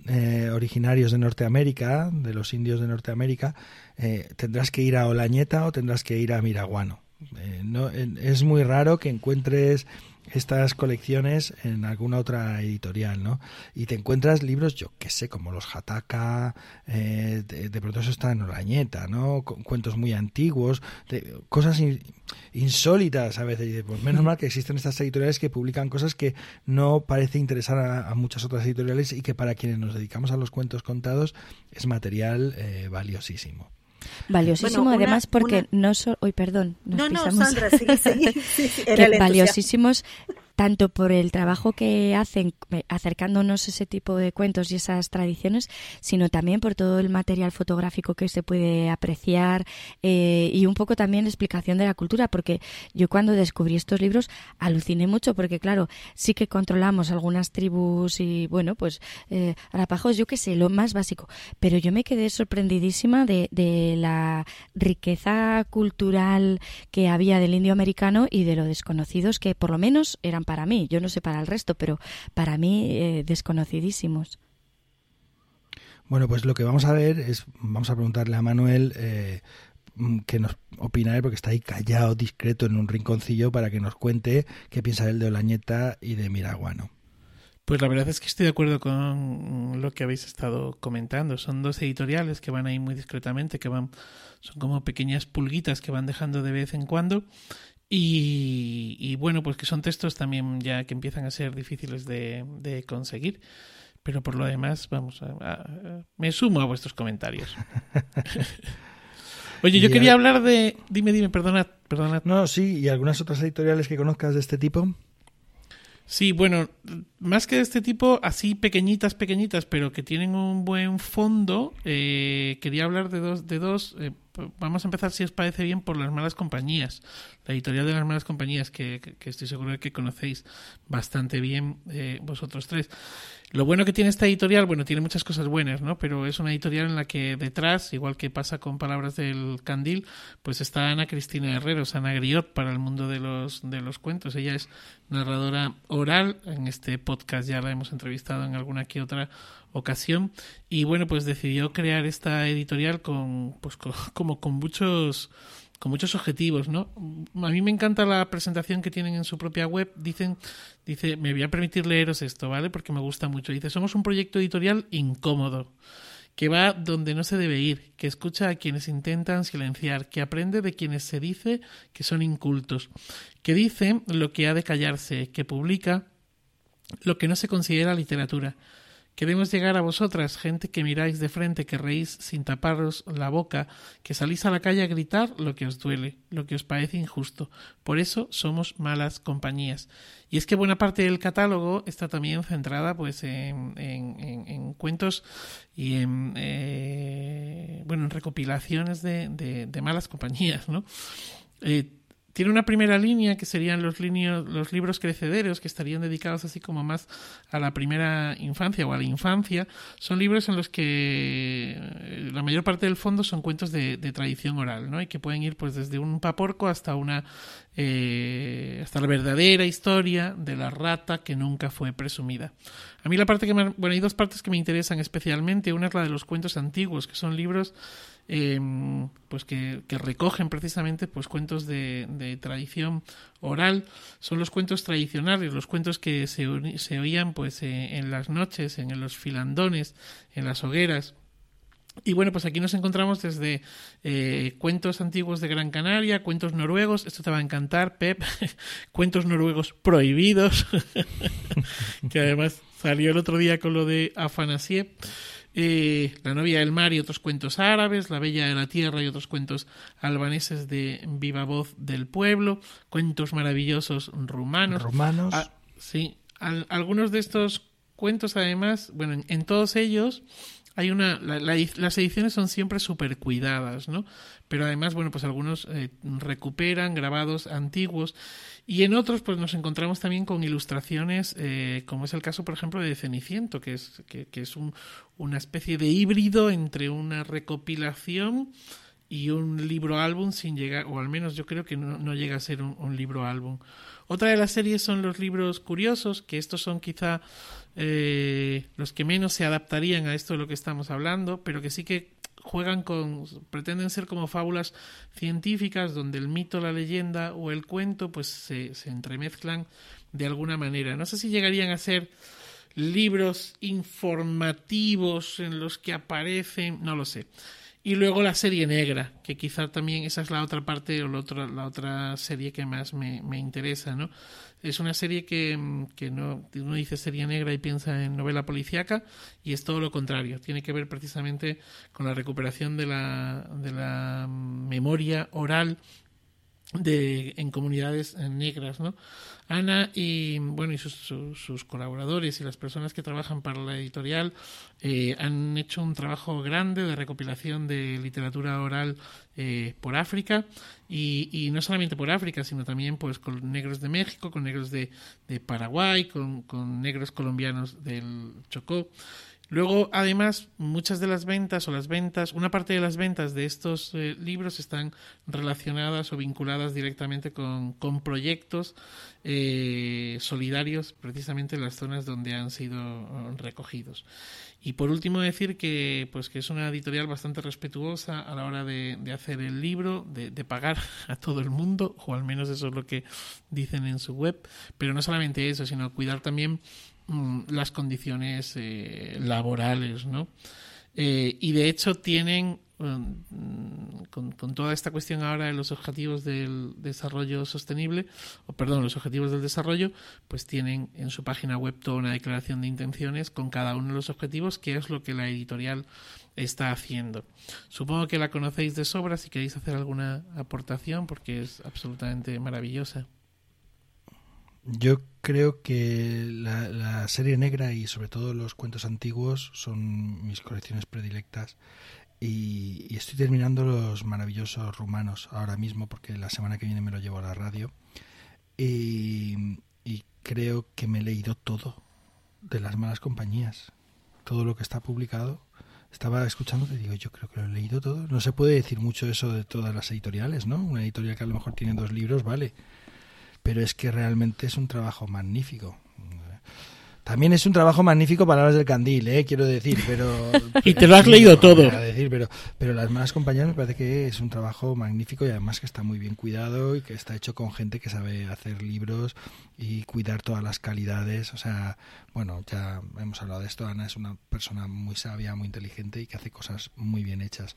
eh, originarios de Norteamérica, de los indios de Norteamérica, eh, tendrás que ir a Olañeta o tendrás que ir a Miraguano. Eh, no, es muy raro que encuentres estas colecciones en alguna otra editorial, ¿no? Y te encuentras libros, yo qué sé, como los Hataka, eh, de, pronto eso está en Orañeta, ¿no? cuentos muy antiguos, de, cosas insólitas a veces. Y pues menos mal que existen estas editoriales que publican cosas que no parece interesar a, muchas otras editoriales y que para quienes nos dedicamos a los cuentos contados es material eh, valiosísimo. Valiosísimo, además, porque no solo. Hoy, perdón. no, no, Sandra, sí, sí, valiosísimos tanto por el trabajo que hacen eh, acercándonos ese tipo de cuentos y esas tradiciones, sino también por todo el material fotográfico que se puede apreciar eh, y un poco también explicación de la cultura, porque yo cuando descubrí estos libros aluciné mucho, porque claro, sí que controlamos algunas tribus y bueno, pues eh, arapajos, yo qué sé, lo más básico, pero yo me quedé sorprendidísima de, de la riqueza cultural que había del indio americano y de lo desconocidos que por lo menos eran para mí, yo no sé para el resto, pero para mí eh, desconocidísimos. Bueno, pues lo que vamos a ver es, vamos a preguntarle a Manuel eh, mm, que nos opina él, porque está ahí callado, discreto, en un rinconcillo, para que nos cuente qué piensa él de Olañeta y de Miraguano. Pues la verdad es que estoy de acuerdo con lo que habéis estado comentando. Son dos editoriales que van ahí muy discretamente, que van, son como pequeñas pulguitas que van dejando de vez en cuando y, bueno, pues que son textos también ya que empiezan a ser difíciles de, conseguir. Pero por lo demás, vamos, a, me sumo a vuestros comentarios. Oye, yo quería hablar de... Dime, dime, perdona, perdona. No, sí, ¿y algunas otras editoriales que conozcas de este tipo? Sí, bueno, más que de este tipo, así pequeñitas, pequeñitas, pero que tienen un buen fondo, eh, quería hablar de dos, de dos eh, vamos a empezar, si os parece bien, por las malas compañías. La editorial de las malas compañías, que, que estoy seguro de que conocéis bastante bien eh, vosotros tres. Lo bueno que tiene esta editorial, bueno, tiene muchas cosas buenas, ¿no? Pero es una editorial en la que detrás, igual que pasa con Palabras del Candil, pues está Ana Cristina Herreros, Ana Griot para el mundo de los, de los cuentos. Ella es narradora oral, en este podcast ya la hemos entrevistado en alguna que otra ocasión y bueno, pues decidió crear esta editorial con, pues como con muchos con muchos objetivos, ¿no? A mí me encanta la presentación que tienen en su propia web. Dicen, dice, me voy a permitir leeros esto, ¿vale? Porque me gusta mucho. Dice, somos un proyecto editorial incómodo que va donde no se debe ir, que escucha a quienes intentan silenciar, que aprende de quienes se dice que son incultos, que dice lo que ha de callarse, que publica lo que no se considera literatura. Queremos llegar a vosotras, gente que miráis de frente, que reís sin taparos la boca, que salís a la calle a gritar lo que os duele, lo que os parece injusto. Por eso somos malas compañías. Y es que buena parte del catálogo está también centrada pues en, en, cuentos y en eh, bueno en recopilaciones de, de, malas compañías, ¿no? Eh, tiene una primera línea que serían los, los libros crecederos, que estarían dedicados así como más a la primera infancia o a la infancia. Son libros en los que eh, la mayor parte del fondo son cuentos de, tradición oral, ¿no? Y que pueden ir pues desde un paporco hasta una eh, hasta la verdadera historia de la rata que nunca fue presumida. A mí la parte que me, bueno hay dos partes que me interesan especialmente. Una es la de los cuentos antiguos, que son libros Em, pues que, recogen precisamente pues cuentos de, tradición oral son los cuentos tradicionales los cuentos que se, se oían pues eh, en las noches en los filandones en las hogueras y bueno, pues aquí nos encontramos desde eh, cuentos antiguos de Gran Canaria, cuentos noruegos, esto te va a encantar, Pep, cuentos noruegos prohibidos, que además salió el otro día con lo de Afanasiev. Eh, la novia del mar y otros cuentos árabes, La bella de la tierra y otros cuentos albaneses de viva voz del pueblo, cuentos maravillosos rumanos. Rumanos. Ah, sí, algunos de estos cuentos además, bueno, en todos ellos hay una las ediciones son siempre súper cuidadas no pero además bueno pues algunos eh, recuperan grabados antiguos y en otros pues nos encontramos también con ilustraciones eh, como es el caso por ejemplo de Ceniciento que es que, es un, una especie de híbrido entre una recopilación y un libro álbum sin llegar o al menos yo creo que no, llega a ser un libro álbum. Otra de las series son los libros curiosos que estos son quizá eh, los que menos se adaptarían a esto de lo que estamos hablando, pero que sí que juegan con, pretenden ser como fábulas científicas donde el mito, la leyenda o el cuento pues se, entremezclan de alguna manera. No sé si llegarían a ser libros informativos en los que aparecen, no lo sé. Y luego la serie negra, que quizá también esa es la otra parte o la otra, la otra serie que más me, me interesa, ¿no? Es una serie que, que no, uno dice serie negra y piensa en novela policíaca y es todo lo contrario. Tiene que ver precisamente con la recuperación de la, de la memoria oral de, en comunidades negras, ¿no? Ana y bueno y sus, colaboradores y las personas que trabajan para la editorial eh, han hecho un trabajo grande de recopilación de literatura oral eh, por África y, no solamente por África sino también pues con negros de México con negros de, Paraguay con negros colombianos del Chocó Luego, además, muchas de las ventas o las ventas, una parte de las ventas de estos eh, libros están relacionadas o vinculadas directamente con, con proyectos eh, solidarios precisamente en las zonas donde han sido eh, recogidos. Y por último decir que pues que es una editorial bastante respetuosa a la hora de, de hacer el libro, de, pagar a todo el mundo, o al menos eso es lo que dicen en su web, pero no solamente eso, sino cuidar también Mm, las condiciones eh, laborales, ¿no? Eh, y de hecho tienen, mm, con, toda esta cuestión ahora de los objetivos del desarrollo sostenible, o perdón, los objetivos del desarrollo, pues tienen en su página web toda una declaración de intenciones con cada uno de los objetivos, que es lo que la editorial está haciendo. Supongo que la conocéis de sobra si queréis hacer alguna aportación, porque es absolutamente maravillosa. Yo creo que la, serie negra y sobre todo los cuentos antiguos son mis colecciones predilectas y, estoy terminando los maravillosos rumanos ahora mismo porque la semana que viene me lo llevo a la radio y, creo que me he leído todo de las malas compañías, todo lo que está publicado. Estaba escuchando y digo, yo creo que lo he leído todo. No se puede decir mucho eso de todas las editoriales, ¿no? Una editorial que a lo mejor tiene dos libros, vale pero es que realmente es un trabajo magnífico. También es un trabajo magnífico Palabras del Candil, ¿eh? quiero decir, pero... y te lo has leído todo. Decir, pero, pero Las malas compañeras me parece que es un trabajo magnífico y además que está muy bien cuidado y que está hecho con gente que sabe hacer libros y cuidar todas las calidades. O sea, bueno, ya hemos hablado de esto. Ana es una persona muy sabia, muy inteligente y que hace cosas muy bien hechas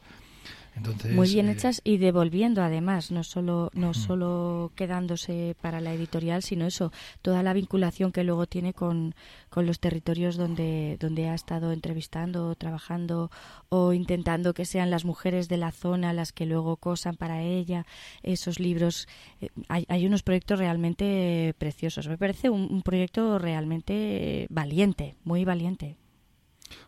muy bien eh, hechas y devolviendo además, no solo, no solo quedándose para la editorial, sino eso, toda la vinculación que luego tiene con, con los territorios donde, donde ha estado entrevistando, trabajando o intentando que sean las mujeres de la zona las que luego cosan para ella esos libros. Eh, hay, hay, unos proyectos realmente preciosos. Me parece un, un proyecto realmente valiente, muy valiente.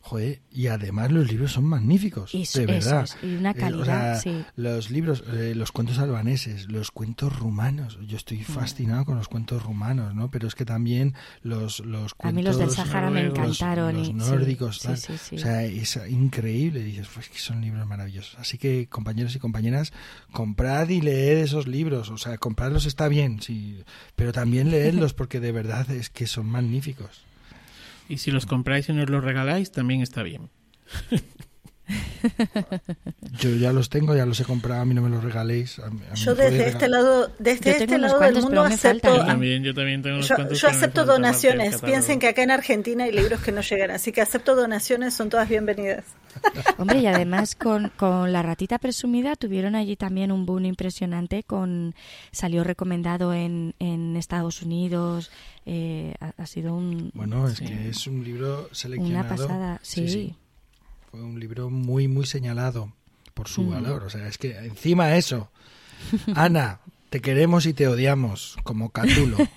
Joder, y además los libros son magníficos, de verdad. y una eh, calidad, Los libros, eh, los cuentos albaneses, los cuentos rumanos. Yo estoy mm. fascinado con los cuentos rumanos, ¿no? Pero es que también los, los cuentos... A mí los del Sahara me encantaron. Los, nórdicos, O sea, es increíble. Dices, pues que son libros maravillosos. Así que, compañeros y compañeras, comprad y leed esos libros. O sea, comprarlos está bien, sí. Pero también leedlos porque de verdad es que son magníficos. Y si los compráis y nos los regaláis, también está bien. Yo ya los tengo, ya los he comprado, a mí no me los regaléis. yo desde este lado, desde este lado del mundo acepto. Yo también, yo también tengo unos yo, yo acepto donaciones. Piensen que acá en Argentina hay libros que no llegan, así que acepto donaciones, son todas bienvenidas. Hombre, y además con, con La Ratita Presumida tuvieron allí también un boom impresionante. con Salió recomendado en, en Estados Unidos. Eh, ha, sido un. Bueno, es que es un libro seleccionado. Una pasada, sí fue un libro muy, muy señalado por su valor. O sea, es que encima eso, Ana, te queremos y te odiamos, como Catulo.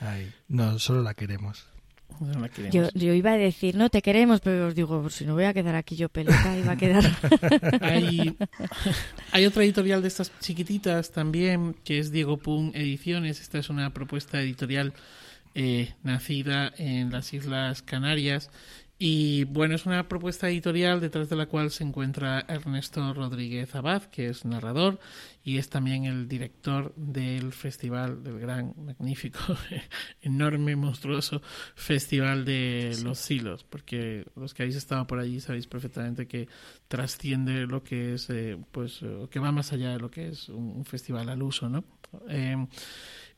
Ay, no, solo la queremos. yo, yo, iba a decir, no te queremos, pero os digo, si no voy a quedar aquí yo pelota, iba a quedar. hay, hay otra editorial de estas chiquititas también, que es Diego Pum Ediciones. Esta es una propuesta editorial eh, nacida en las Islas Canarias. Y bueno, es una propuesta editorial detrás de la cual se encuentra Ernesto Rodríguez Abad, que es narrador y es también el director del festival, del gran, magnífico, enorme, monstruoso festival de los silos, porque los que habéis estado por allí sabéis perfectamente que trasciende lo que es, eh, pues, que va más allá de lo que es un, festival al uso, ¿no? Eh,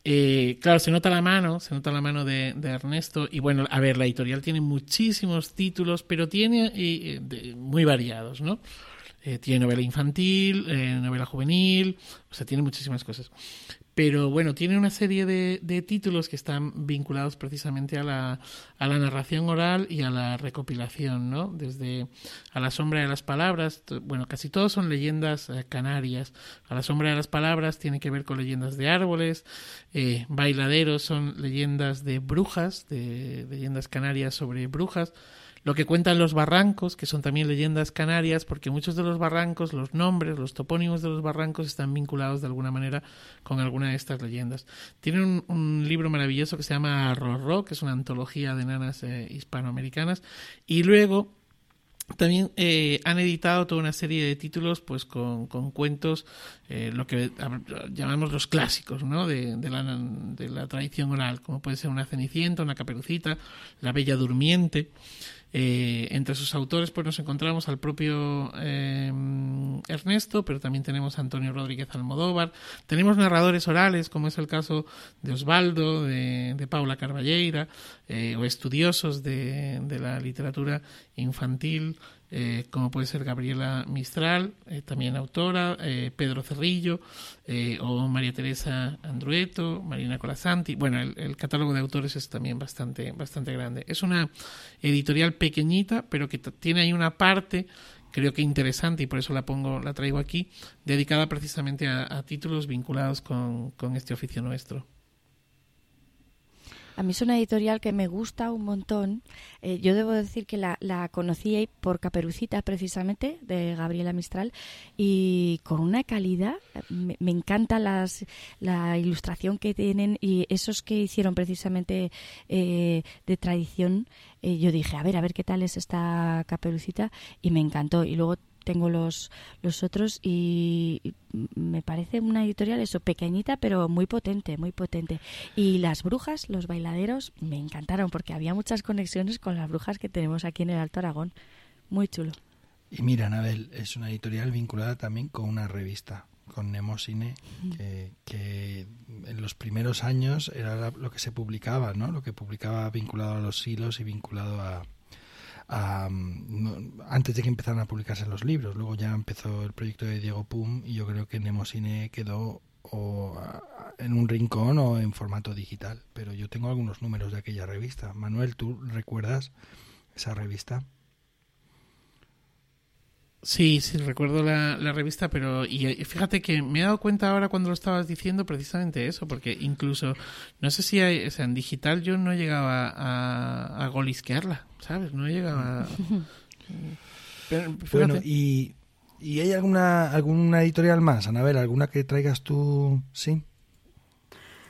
eh, claro, se nota la mano, se nota la mano de, Ernesto. Y bueno, a ver, la editorial tiene muchísimos títulos, pero tiene eh, muy variados, ¿no? Eh, tiene novela infantil, novela juvenil, o sea, tiene muchísimas cosas. Pero bueno, tiene una serie de, de, títulos que están vinculados precisamente a la, a la narración oral y a la recopilación, ¿no? Desde A la sombra de las palabras, bueno, casi todos son leyendas eh, canarias. A la sombra de las palabras tiene que ver con leyendas de árboles, eh, Bailaderos son leyendas de brujas, de leyendas canarias sobre brujas lo que cuentan los barrancos, que son también leyendas canarias, porque muchos de los barrancos, los nombres, los topónimos de los barrancos están vinculados de alguna manera con alguna de estas leyendas. Tienen un, libro maravilloso que se llama Rorro, que es una antología de nanas eh, hispanoamericanas, y luego también eh, han editado toda una serie de títulos pues con, con cuentos, eh, lo que llamamos los clásicos ¿no? de, de, la, de la tradición oral, como puede ser una cenicienta, una caperucita, la bella durmiente. Eh, entre sus autores pues nos encontramos al propio eh, Ernesto, pero también tenemos a Antonio Rodríguez Almodóvar, tenemos narradores orales, como es el caso de Osvaldo, de, Paula Carballeira, eh, o estudiosos de la literatura infantil, eh, como puede ser Gabriela Mistral, eh, también autora, eh, Pedro Cerrillo, o María Teresa Andrueto, Marina Colasanti. Bueno, el, catálogo de autores es también bastante, bastante grande. Es una editorial pequeñita, pero que tiene ahí una parte creo que interesante y por eso la pongo, la traigo aquí, dedicada precisamente a, títulos vinculados con este oficio nuestro. A mí es una editorial que me gusta un montón. Eh, yo debo decir que la, conocí por Caperucita, precisamente, de Gabriela Mistral, y con una calidad. Me, encanta las, la ilustración que tienen y esos que hicieron precisamente eh, de tradición. Eh, yo dije, a ver, a ver qué tal es esta Caperucita, y me encantó. Y luego tengo los, los otros y me parece una editorial eso, pequeñita pero muy potente, muy potente. Y las brujas, los bailaderos, me encantaron porque había muchas conexiones con las brujas que tenemos aquí en el Alto Aragón. Muy chulo. Y mira, Anabel, es una editorial vinculada también con una revista, con Nemosine, que, que en los primeros años era lo que se publicaba, ¿no? Lo que publicaba vinculado a los hilos y vinculado a, antes de que empezaran a publicarse los libros. Luego ya empezó el proyecto de Diego Pum y yo creo que Nemosine quedó o en un rincón o en formato digital. Pero yo tengo algunos números de aquella revista. Manuel, ¿tú recuerdas esa revista? Sí, sí, recuerdo la, la, revista, pero y, fíjate que me he dado cuenta ahora cuando lo estabas diciendo precisamente eso, porque incluso, no sé si hay, o sea, en digital yo no llegaba a, a golisquearla, ¿sabes? No llegaba... pero, bueno, y, ¿y hay alguna, alguna editorial más, Anabel? ¿Alguna que traigas tú? Sí.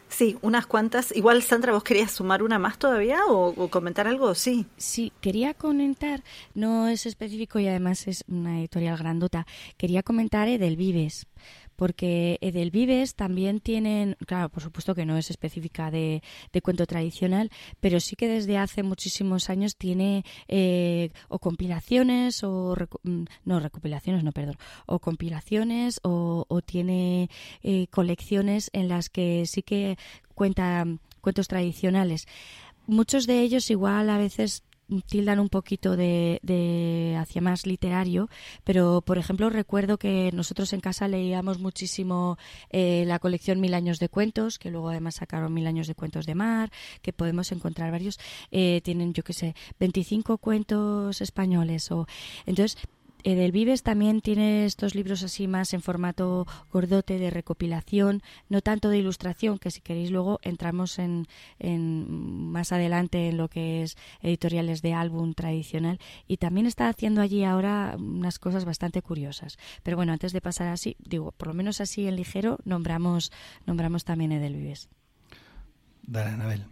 Sí, unas cuantas. Igual, Sandra, ¿vos querías sumar una más todavía o, comentar algo? Sí. Sí, quería comentar, no es específico y además es una editorial grandota, quería comentar Edelvives porque Edelvives también tienen, claro, por supuesto que no es específica de, cuento tradicional, pero sí que desde hace muchísimos años tiene eh, o compilaciones o mm, no recopilaciones, no perdón, o compilaciones o, tiene eh, colecciones en las que sí que cuenta cuentos tradicionales. Muchos de ellos igual a veces tildan un poquito de, hacia más literario, pero por ejemplo recuerdo que nosotros en casa leíamos muchísimo eh, la colección Mil años de cuentos, que luego además sacaron Mil años de cuentos de mar, que podemos encontrar varios, eh, tienen yo qué sé, 25 cuentos españoles o entonces Edelvives también tiene estos libros así más en formato gordote de recopilación, no tanto de ilustración, que si queréis luego entramos en, más adelante en lo que es editoriales de álbum tradicional y también está haciendo allí ahora unas cosas bastante curiosas. Pero bueno, antes de pasar así, digo, por lo menos así en ligero, nombramos, nombramos también Edelvives. Dale, Anabel.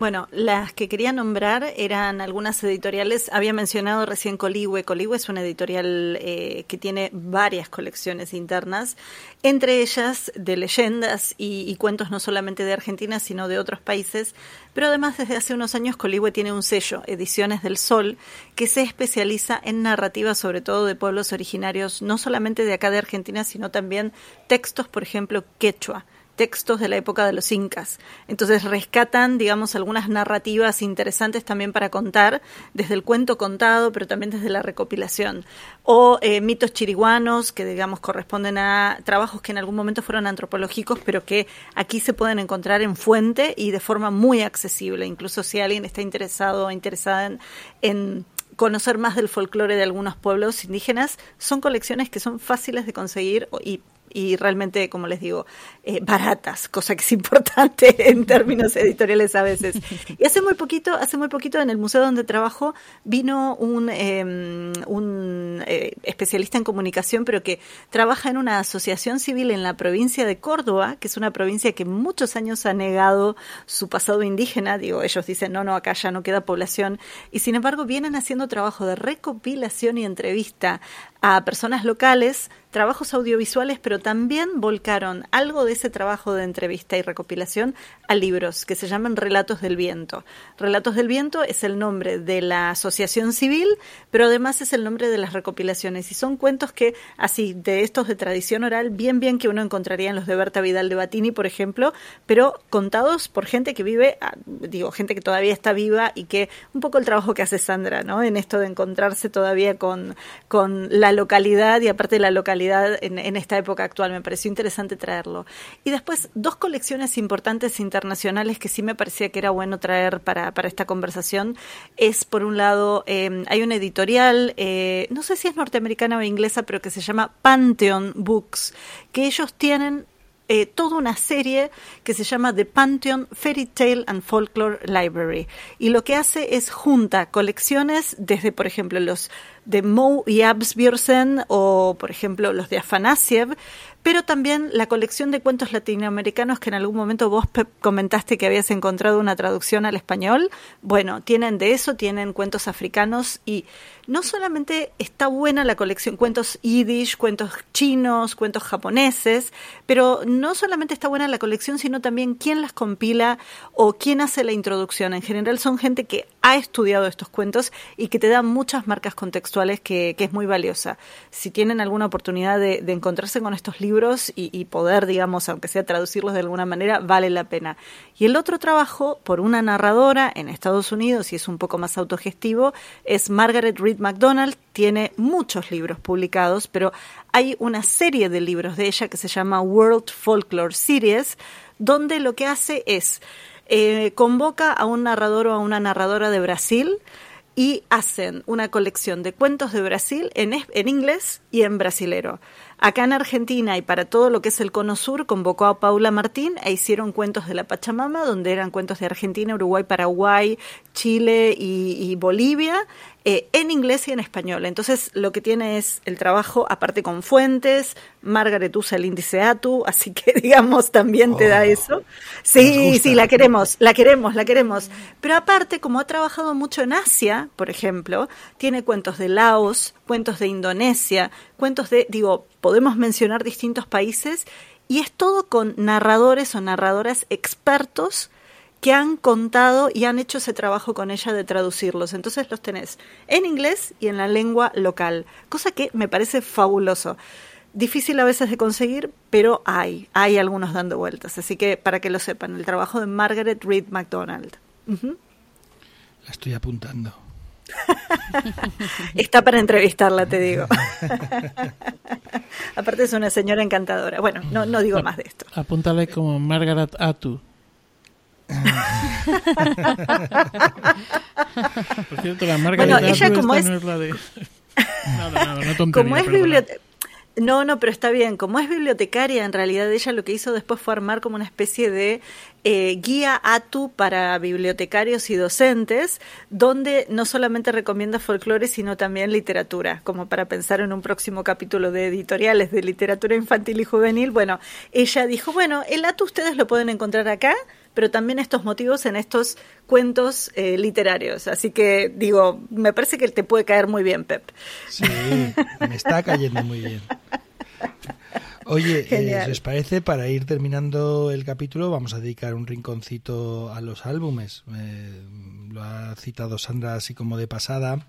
Bueno, las que quería nombrar eran algunas editoriales. Había mencionado recién Coligüe. Coligüe es una editorial eh, que tiene varias colecciones internas, entre ellas de leyendas y, cuentos no solamente de Argentina, sino de otros países. Pero además, desde hace unos años, Coligüe tiene un sello, Ediciones del Sol, que se especializa en narrativa, sobre todo de pueblos originarios, no solamente de acá de Argentina, sino también textos, por ejemplo, quechua textos de la época de los incas. Entonces rescatan, digamos, algunas narrativas interesantes también para contar, desde el cuento contado, pero también desde la recopilación. O eh, mitos chiriguanos, que digamos corresponden a trabajos que en algún momento fueron antropológicos, pero que aquí se pueden encontrar en fuente y de forma muy accesible. Incluso si alguien está interesado o interesada en, en conocer más del folclore de algunos pueblos indígenas, son colecciones que son fáciles de conseguir y y realmente, como les digo, eh, baratas, cosa que es importante en términos editoriales a veces. Y hace muy poquito, hace muy poquito en el museo donde trabajo vino un, em, un eh, especialista en comunicación, pero que trabaja en una asociación civil en la provincia de Córdoba, que es una provincia que muchos años ha negado su pasado indígena. Digo, ellos dicen, no, no, acá ya no queda población. Y sin embargo, vienen haciendo trabajo de recopilación y entrevista a personas locales trabajos audiovisuales, pero también volcaron algo de ese trabajo de entrevista y recopilación a libros que se llaman Relatos del Viento. Relatos del Viento es el nombre de la asociación civil, pero además es el nombre de las recopilaciones y son cuentos que, así, de estos de tradición oral, bien, bien que uno encontraría en los de Berta Vidal de Batini, por ejemplo, pero contados por gente que vive, ah, digo, gente que todavía está viva y que un poco el trabajo que hace Sandra, ¿no? En esto de encontrarse todavía con, con la localidad y aparte de la localidad en, esta época actual. Me pareció interesante traerlo. Y después, dos colecciones importantes internacionales que sí me parecía que era bueno traer para, esta conversación. Es, por un lado, em, hay una editorial, eh, no sé si es norteamericana o inglesa, pero que se llama Pantheon Books, que ellos tienen eh, toda una serie que se llama The Pantheon Fairy Tale and Folklore Library. Y lo que hace es junta colecciones desde, por ejemplo, los de Moe y Absbjörsen o, por ejemplo, los de Afanasiev, pero también la colección de cuentos latinoamericanos que en algún momento vos comentaste que habías encontrado una traducción al español. Bueno, tienen de eso, tienen cuentos africanos y no solamente está buena la colección, cuentos yiddish, cuentos chinos, cuentos japoneses, pero no solamente está buena la colección, sino también quién las compila o quién hace la introducción. En general son gente que ha estudiado estos cuentos y que te da muchas marcas contextuales que, es muy valiosa. Si tienen alguna oportunidad de, encontrarse con estos libros y, poder, digamos, aunque sea traducirlos de alguna manera, vale la pena. Y el otro trabajo, por una narradora en Estados Unidos, y es un poco más autogestivo, es Margaret Reed McDonald tiene muchos libros publicados, pero hay una serie de libros de ella que se llama World Folklore Series, donde lo que hace es eh, convoca a un narrador o a una narradora de Brasil y hacen una colección de cuentos de Brasil en, en inglés y en brasilero. Acá en Argentina y para todo lo que es el Cono Sur convocó a Paula Martín e hicieron cuentos de la Pachamama, donde eran cuentos de Argentina, Uruguay, Paraguay, Chile y, Bolivia, eh, en inglés y en español. Entonces lo que tiene es el trabajo, aparte con fuentes, Margaret usa el índice ATU, así que digamos también te da oh, eso. Sí, sí, la queremos, la queremos, la queremos. Pero aparte, como ha trabajado mucho en Asia, por ejemplo, tiene cuentos de Laos, cuentos de Indonesia, cuentos de, digo, podemos mencionar distintos países y es todo con narradores o narradoras expertos que han contado y han hecho ese trabajo con ella de traducirlos. Entonces los tenés en inglés y en la lengua local, cosa que me parece fabuloso. Difícil a veces de conseguir, pero hay, hay algunos dando vueltas. Así que para que lo sepan, el trabajo de Margaret Reed MacDonald. La estoy apuntando. Está para entrevistarla, te digo. Aparte es una señora encantadora. Bueno, no, no digo más de esto. Apúntale como Margaret Atu. Por cierto, la Margaret bueno, ella como es... no es la de... Nada, nada, no como es biblioteca no, no, pero está bien. Como es bibliotecaria, en realidad ella lo que hizo después fue armar como una especie de eh, guía ATU para bibliotecarios y docentes, donde no solamente recomienda folclore, sino también literatura, como para pensar en un próximo capítulo de editoriales de literatura infantil y juvenil. Bueno, ella dijo, bueno, el ATU ustedes lo pueden encontrar acá, pero también estos motivos en estos cuentos eh, literarios. Así que digo, me parece que te puede caer muy bien, Pep. Sí, me está cayendo muy bien. Oye, eh, ¿les parece? Para ir terminando el capítulo, vamos a dedicar un rinconcito a los álbumes. Eh, lo ha citado Sandra así como de pasada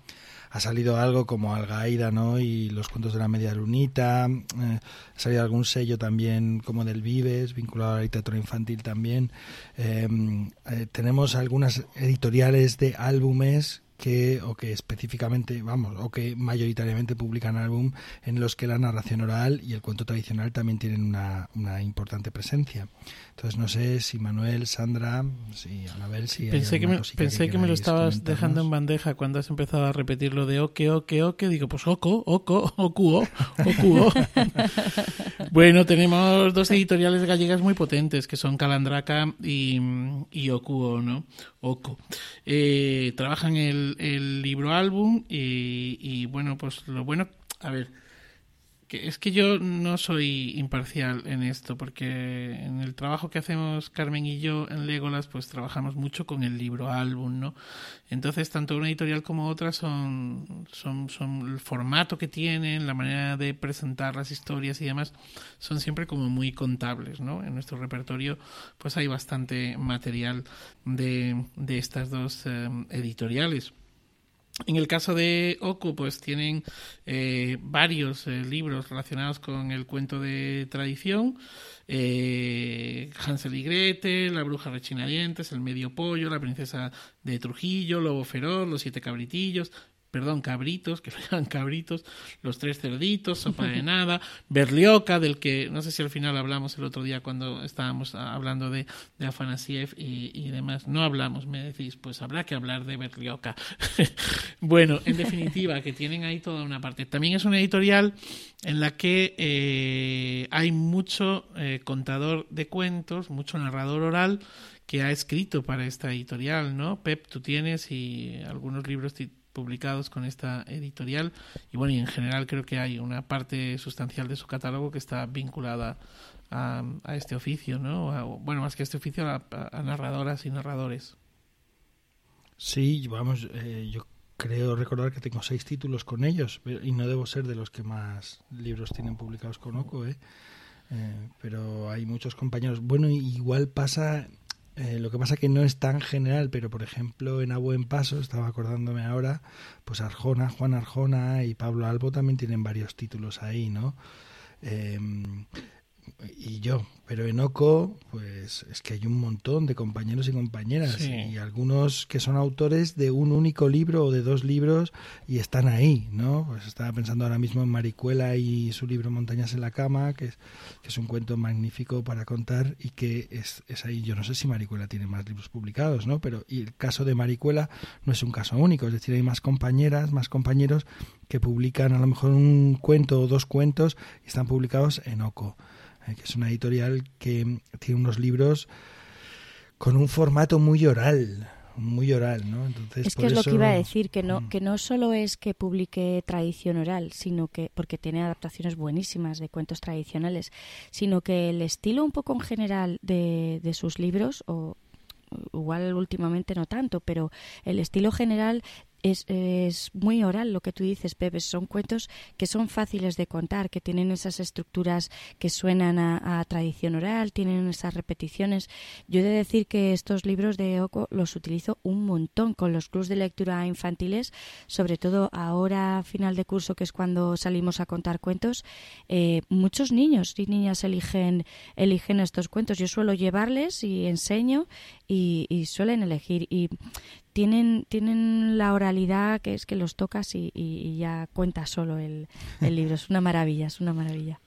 ha salido algo como Algaida, ¿no? Y los cuentos de la media lunita, eh, ha salido algún sello también como del Vives, vinculado a la literatura infantil también. Em, eh, tenemos algunas editoriales de álbumes que o que específicamente, vamos, o que mayoritariamente publican álbum en los que la narración oral y el cuento tradicional también tienen una, una importante presencia. Entonces no sé si Manuel, Sandra, si Anabel, si pensé que me, pensé que, me lo estabas dejando en bandeja cuando has empezado a repetir lo de oque, oque, oque, digo pues oco, oco, ocuo, ocuo. Bueno, tenemos dos editoriales gallegas muy potentes que son Calandraca y, y Ocuo, ¿no? Oco. Eh, trabajan el, el libro álbum y, y bueno, pues lo bueno, a ver, es que yo no soy imparcial en esto, porque en el trabajo que hacemos Carmen y yo en Legolas, pues trabajamos mucho con el libro álbum, ¿no? Entonces, tanto una editorial como otra son, son, son el formato que tienen, la manera de presentar las historias y demás, son siempre como muy contables, ¿no? En nuestro repertorio, pues hay bastante material de, de estas dos eh, editoriales. En el caso de Oku, pues tienen eh, varios eh, libros relacionados con el cuento de tradición. Eh, Hansel y Gretel, La bruja rechina dientes, El medio pollo, La princesa de Trujillo, Lobo feroz, Los siete cabritillos, perdón, cabritos, que llaman cabritos, los tres cerditos, sopa de nada, Berlioca, del que no sé si al final hablamos el otro día cuando estábamos hablando de, de Afanasiev y, y, demás. No hablamos, me decís, pues habrá que hablar de Berlioca. bueno, en definitiva, que tienen ahí toda una parte. También es una editorial en la que eh, hay mucho eh, contador de cuentos, mucho narrador oral que ha escrito para esta editorial, ¿no? Pep, tú tienes y algunos libros publicados con esta editorial. Y bueno y en general creo que hay una parte sustancial de su catálogo que está vinculada a, este oficio no bueno más que a este oficio a, narradoras y narradores. Sí vamos eh, yo creo recordar que tengo seis títulos con ellos y no debo ser de los que más libros tienen publicados con Oco ¿eh? Eh, pero hay muchos compañeros. Bueno igual pasa eh, lo que pasa que no es tan general, pero por ejemplo en A Buen Paso, estaba acordándome ahora, pues Arjona, Juan Arjona y Pablo Albo también tienen varios títulos ahí, ¿no? Eh, y yo, pero en OCO, pues es que hay un montón de compañeros y compañeras y algunos que son autores de un único libro o de dos libros y están ahí, ¿no? Pues estaba pensando ahora mismo en Maricuela y su libro Montañas en la cama, que es, que es un cuento magnífico para contar y que es, es ahí. Yo no sé si Maricuela tiene más libros publicados, ¿no? Pero y el caso de Maricuela no es un caso único, es decir, hay más compañeras, más compañeros que publican a lo mejor un cuento o dos cuentos y están publicados en OCO. Eh, que es una editorial que tiene unos libros con un formato muy oral, muy oral, ¿no? Entonces, es que es lo que iba a decir, que no, mm. que no solo es que publique tradición oral, sino que, porque tiene adaptaciones buenísimas de cuentos tradicionales, sino que el estilo un poco en general de, de sus libros, o igual últimamente no tanto, pero el estilo general es, es, muy oral lo que tú dices, Pepe. Son cuentos que son fáciles de contar, que tienen esas estructuras que suenan a, tradición oral, tienen esas repeticiones. Yo he de decir que estos libros de Oco los utilizo un montón con los clubs de lectura infantiles, sobre todo ahora, final de curso, que es cuando salimos a contar cuentos. Eh, muchos niños y niñas eligen, eligen estos cuentos. Yo suelo llevarles y enseño y, y suelen elegir. Y tienen, tienen la oralidad que es que los tocas y, ya cuenta solo el, libro. Es una maravilla, es una maravilla.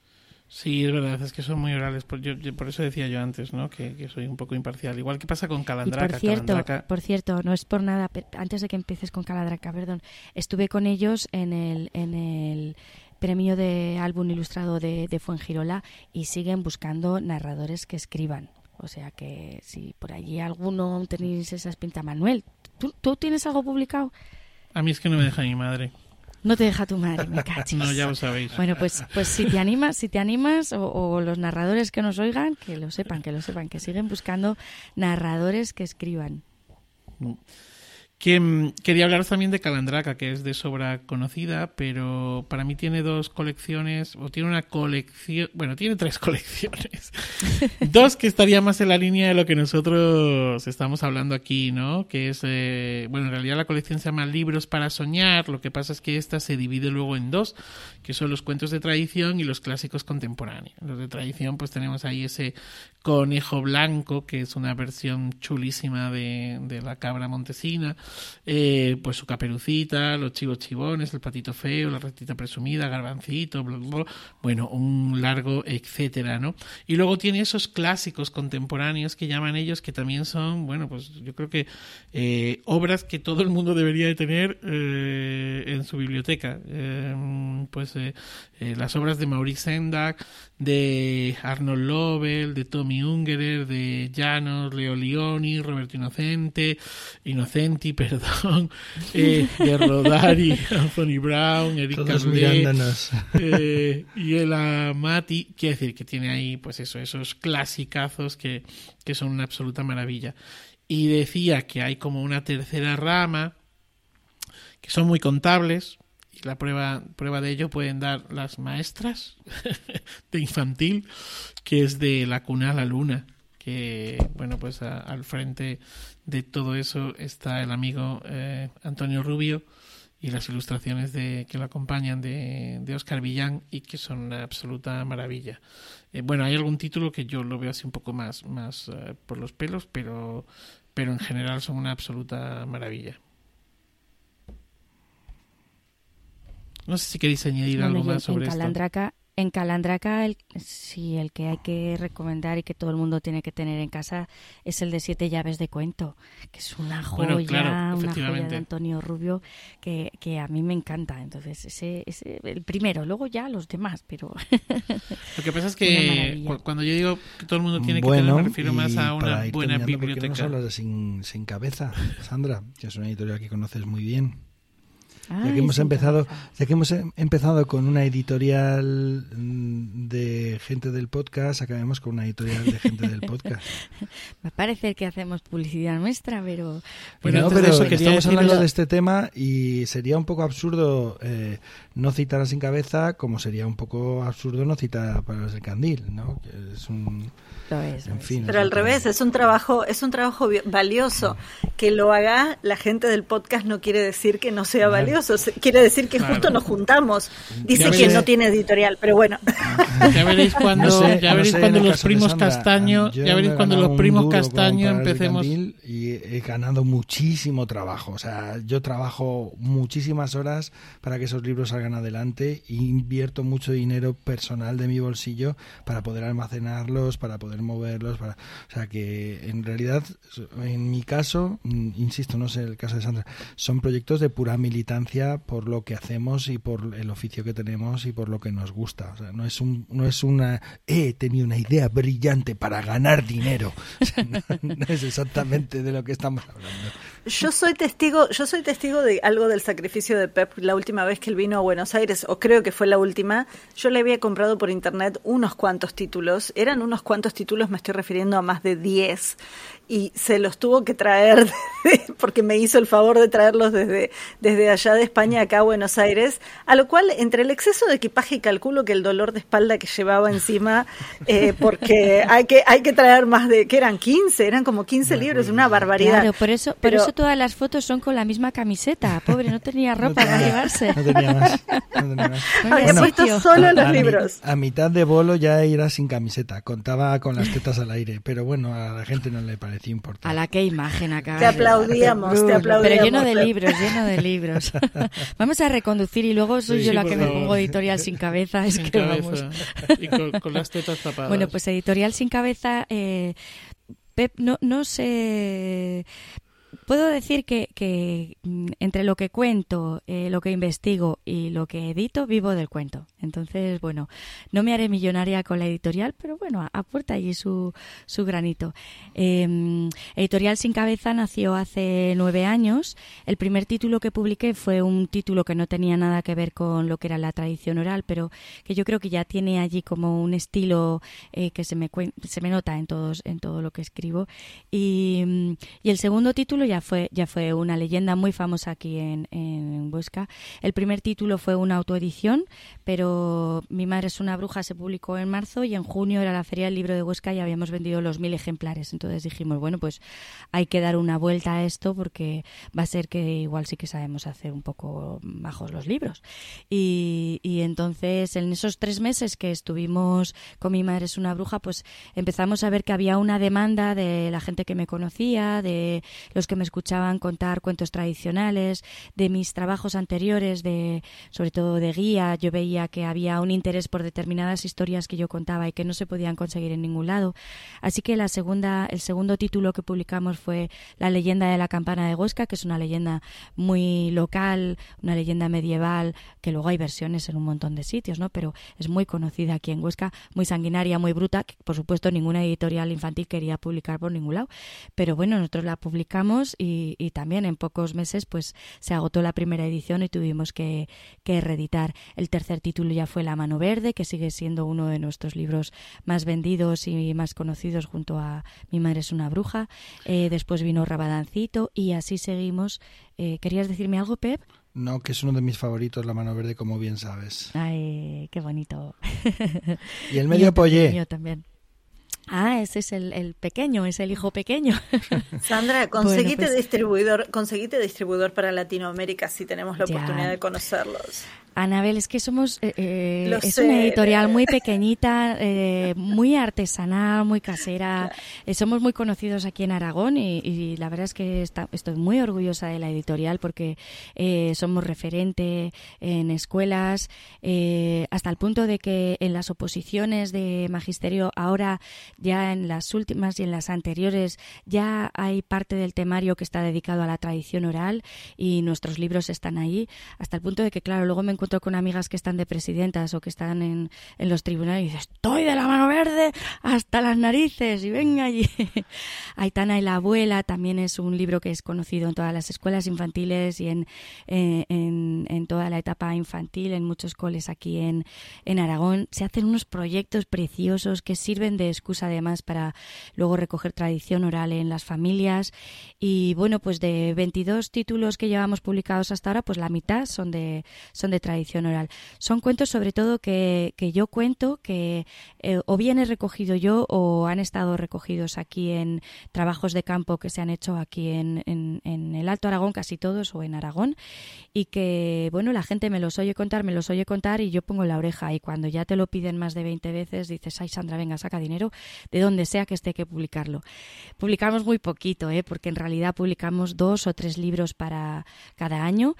Sí, es verdad, es que son muy orales. Por, por eso decía yo antes, ¿no? Que, soy un poco imparcial. Igual que pasa con Calandraca. por cierto, por cierto, no es por nada, antes de que empieces con Calandraca, perdón, estuve con ellos en el, en el premio de álbum ilustrado de, de Fuengirola y siguen buscando narradores que escriban. O sea que si por allí alguno tenéis esa pinta, Manuel, ¿Tú, tienes algo publicado? A mí es que no me deja mi madre. No te deja tu madre, me cachis. No, ya lo sabéis. Bueno, pues, pues si te animas, si te animas, o, los narradores que nos oigan, que lo sepan, que lo sepan, que siguen buscando narradores que escriban. Mm. Que, mm, quería hablaros también de Calandraca, que es de sobra conocida, pero para mí tiene dos colecciones, o tiene una colección, bueno, tiene tres colecciones. dos que estaría más en la línea de lo que nosotros estamos hablando aquí, ¿no? Que es, eh, bueno, en realidad la colección se llama Libros para Soñar, lo que pasa es que esta se divide luego en dos, que son los cuentos de tradición y los clásicos contemporáneos. Los de tradición, pues tenemos ahí ese Conejo Blanco, que es una versión chulísima de, de la cabra montesina eh, pues su caperucita, los chivos chivones, el patito feo, la ratita presumida, garbancito, bueno, un largo etcétera, ¿no? Y luego tiene esos clásicos contemporáneos que llaman ellos, que también son, bueno, pues yo creo que eh, obras que todo el mundo debería de tener eh, en su biblioteca. pues las obras de Maurice Sendak, de Arnold Lovell, de Tommy Ungerer, de Janos, Leo Leoni, Roberto Inocente, Inocenti, perdón, eh, de Rodari, Anthony Brown, Eric eh, y el Mati, quiere decir que tiene ahí, pues eso, esos clasicazos que, que son una absoluta maravilla. Y decía que hay como una tercera rama, que son muy contables, la prueba, prueba de ello pueden dar las maestras de infantil, que es de la cuna a la luna, que bueno, pues al frente de todo eso está el amigo eh, Antonio Rubio y las ilustraciones de, que lo acompañan de, de Oscar Villán y que son una absoluta maravilla. Eh, bueno, hay algún título que yo lo veo así un poco más, más eh, por los pelos, pero, pero en general son una absoluta maravilla. No sé si queréis añadir algo más sobre esto. En Calandraca, el, sí, el que hay que recomendar y que todo el mundo tiene que tener en casa es el de Siete Llaves de Cuento, que es una joya, una joya de Antonio Rubio que, que, a mí me encanta. Entonces, ese, ese el primero, luego ya los demás, pero... Lo que pasa es que cuando yo digo que todo el mundo tiene que tener, me refiero más a una buena biblioteca. ¿Por qué no hablas de sin, sin Cabeza, Sandra? Que es una editorial que conoces muy bien. Ya que hemos empezado, ya que hemos em, empezado con una editorial mm, de gente del podcast, acabemos con una editorial de gente del podcast. Me parece que hacemos publicidad nuestra, pero bueno, pero estamos hablando de este tema y sería un poco absurdo eh, no citar a sin cabeza, como sería un poco absurdo no citar a Palabras del Candil, ¿no? es un pero al revés, es un trabajo, es un trabajo valioso. Que lo haga la gente del podcast no quiere decir que no sea valioso, quiere decir que justo nos juntamos. Dice que no tiene editorial, pero bueno. Ya veréis cuando, ya veréis cuando los primos Castaño, ya veréis cuando los primos Castaño empecemos. Y he ganado muchísimo trabajo, o sea, yo trabajo muchísimas horas para que esos libros salgan adelante e invierto mucho dinero personal de mi bolsillo para poder almacenarlos, para poder moverlos. Para, o sea que en realidad, en mi caso, mm, insisto, no sé el caso de Sandra, son proyectos de pura militancia por lo que hacemos y por el oficio que tenemos y por lo que nos gusta. O sea, no es, un, no es una, he tenido una idea brillante para ganar dinero. no, es exactamente de lo estamos hablando. Yo soy testigo, yo soy testigo de algo del sacrificio de Pep la última vez que él vino a Buenos Aires, o creo que fue la última. Yo le había comprado por internet unos cuantos títulos, eran unos cuantos títulos me estoy refiriendo a más de 10 y se los tuvo que traer porque me hizo el favor de traerlos desde, desde allá de España acá a Buenos Aires, a lo cual entre el exceso de equipaje y calculo que el dolor de espalda que llevaba encima, eh, porque hay que, hay que traer más de, que eran 15, eran como 15 libros, una barbaridad. Claro, por eso, por eso todas las fotos son con la misma camiseta, pobre, no tenía ropa para llevarse. No tenía más. Había puesto solo los libros. a mitad de bolo ya era sin camiseta, contaba con las tetas al aire, pero bueno, a la gente no le importante. A la que imagen acá. Te aplaudíamos, te aplaudíamos. Pero lleno de libros, lleno de libros. vamos a reconducir y luego soy yo la que me pongo editorial sin cabeza. Es que vamos. Y con, las tetas tapadas. Bueno, pues editorial sin cabeza. Eh, Pep, no, no sé puedo decir que, mm, entre lo que cuento, eh, lo que investigo y lo que edito, vivo del cuento. Entonces, bueno, no me haré millonaria con la editorial, pero bueno, aporta allí su, su granito. Em, editorial Sin Cabeza nació hace nueve años. El primer título que publiqué fue un título que no tenía nada que ver con lo que era la tradición oral, pero que yo creo que ya tiene allí como un estilo eh, que se me, se me nota en, todos, en todo lo que escribo. Y, mm, y el segundo título ya fue, ya fue una leyenda muy famosa aquí en, en Huesca. El primer título fue una autoedición, pero Mi madre es una bruja se publicó en marzo y en junio era la Feria del Libro de Huesca y habíamos vendido los mil ejemplares. Entonces dijimos, bueno, pues hay que dar una vuelta a esto porque va a ser que igual sí que sabemos hacer un poco bajos los libros. Y, y entonces en esos tres meses que estuvimos con Mi madre es una bruja, pues empezamos a ver que había una demanda de la gente que me conocía, de los que me escuchaban contar cuentos tradicionales, de mis trabajos anteriores, de sobre todo de guía, yo veía que había un interés por determinadas historias que yo contaba y que no se podían conseguir en ningún lado. Así que la segunda, el segundo título que publicamos fue La leyenda de la campana de Huesca, que es una leyenda muy local, una leyenda medieval, que luego hay versiones en un montón de sitios, ¿no? Pero es muy conocida aquí en Huesca, muy sanguinaria, muy bruta, que por supuesto ninguna editorial infantil quería publicar por ningún lado. Pero bueno, nosotros la publicamos y, también en pocos meses pues se agotó la primera edición y tuvimos que, reeditar. El tercer título ya fue La mano verde, que sigue siendo uno de nuestros libros más vendidos y más conocidos junto a Mi madre es una bruja. Eh, después vino Rabadancito y así seguimos. Eh, ¿Querías decirme algo, Pep? No, que es uno de mis favoritos, La mano verde, como bien sabes. Ay, qué bonito. y el medio pollé. también. Ah, ese es el, el, pequeño, es el hijo pequeño. Sandra, conseguite pues distribuidor, conseguite distribuidor para Latinoamérica si tenemos la oportunidad de conocerlos. Anabel, es que somos eh, eh es una editorial muy pequeñita, eh, muy artesanal, muy casera. Eh, somos muy conocidos aquí en Aragón y, la verdad es que estoy muy orgullosa de la editorial porque somos referente en escuelas hasta el punto de que en las oposiciones de magisterio ahora ya en las últimas y en las anteriores ya hay parte del temario que está dedicado a la tradición oral y nuestros libros están ahí hasta el punto de que claro luego me encuentro encuentro con amigas que están de presidentas o que están en, en los tribunales y dices, estoy de la mano verde hasta las narices y venga allí. Aitana y la abuela también es un libro que es conocido en todas las escuelas infantiles y en, en, en toda la etapa infantil, en muchos coles aquí en, en Aragón. Se hacen unos proyectos preciosos que sirven de excusa además para luego recoger tradición oral en las familias. Y bueno, pues de 22 títulos que llevamos publicados hasta ahora, pues la mitad son de, son de tradición oral. Son cuentos sobre todo que, que yo cuento, que eh, o bien he recogido yo o han estado recogidos aquí en trabajos de campo que se han hecho aquí en, en, en el Alto Aragón, casi todos, o en Aragón, y que, bueno, la gente me los oye contar, me los oye contar y yo pongo la oreja. Y cuando ya te lo piden más de 20 veces, dices, ay, Sandra, venga, saca dinero de donde sea que esté que publicarlo. Publicamos muy poquito, ¿eh? porque en realidad publicamos dos o tres libros para cada año.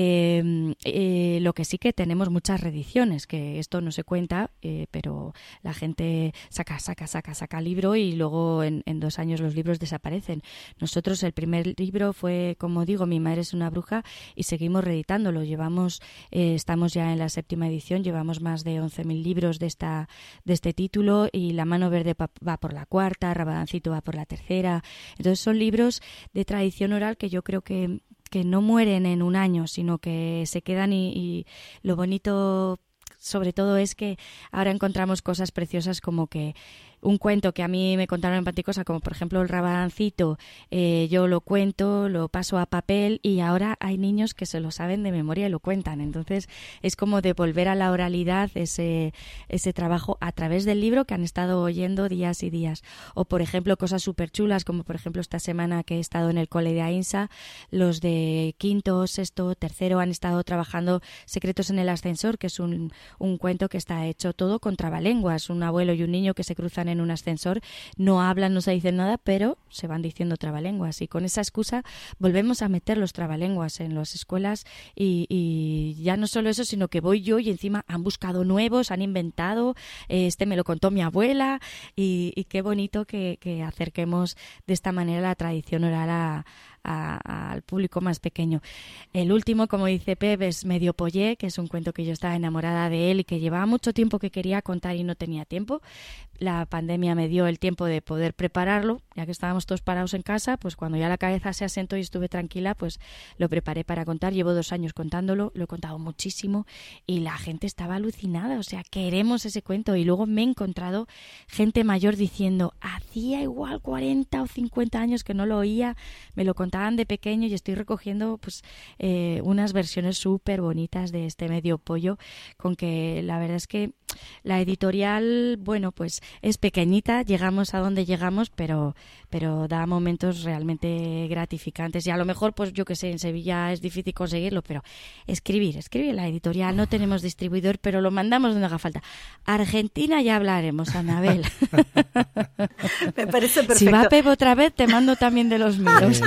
Eh, eh, lo que sí que tenemos muchas reediciones, que esto no se cuenta, eh, pero la gente saca, saca, saca, saca libro y luego en, en, dos años los libros desaparecen. Nosotros el primer libro fue, como digo, Mi madre es una bruja y seguimos reeditándolo. Llevamos, eh, estamos ya en la séptima edición, llevamos más de 11.000 libros de, esta, de este título y La mano verde va por la cuarta, Rabadancito va por la tercera. Entonces son libros de tradición oral que yo creo que que no mueren en un año, sino que se quedan y, y lo bonito sobre todo es que ahora encontramos cosas preciosas como que un cuento que a mí me contaron en Panticosa, como por ejemplo el rabadancito, eh, yo lo cuento, lo paso a papel y ahora hay niños que se lo saben de memoria y lo cuentan. Entonces es como devolver a la oralidad ese, ese trabajo a través del libro que han estado oyendo días y días. O por ejemplo cosas súper chulas, como por ejemplo esta semana que he estado en el cole de Ainsa, los de quinto, sexto, tercero han estado trabajando Secretos en el Ascensor, que es un, un cuento que está hecho todo con trabalenguas, un abuelo y un niño que se cruzan en un ascensor, no hablan, no se dicen nada, pero se van diciendo trabalenguas. Y con esa excusa volvemos a meter los trabalenguas en las escuelas y, y ya no solo eso, sino que voy yo y encima han buscado nuevos, han inventado, este me lo contó mi abuela y, y qué bonito que, que acerquemos de esta manera la tradición oral a, al público más pequeño. El último, como dice Pep, es Medio Pollé, que es un cuento que yo estaba enamorada de él y que llevaba mucho tiempo que quería contar y no tenía tiempo. La pandemia me dio el tiempo de poder prepararlo, ya que estábamos todos parados en casa, pues cuando ya la cabeza se asentó y estuve tranquila, pues lo preparé para contar. Llevo dos años contándolo, lo he contado muchísimo y la gente estaba alucinada, o sea, queremos ese cuento. Y luego me he encontrado gente mayor diciendo, hacía igual 40 o 50 años que no lo oía, me lo de pequeño y estoy recogiendo pues eh, unas versiones súper bonitas de este medio pollo, con que la verdad es que la editorial, bueno, pues es pequeñita, llegamos a donde llegamos, pero, pero da momentos realmente gratificantes. Y a lo mejor, pues yo que sé, en Sevilla es difícil conseguirlo, pero escribir, escribir la editorial. No tenemos distribuidor, pero lo mandamos donde haga falta. Argentina ya hablaremos, Anabel. Me parece perfecto. Si va Pep otra vez, te mando también de los míos.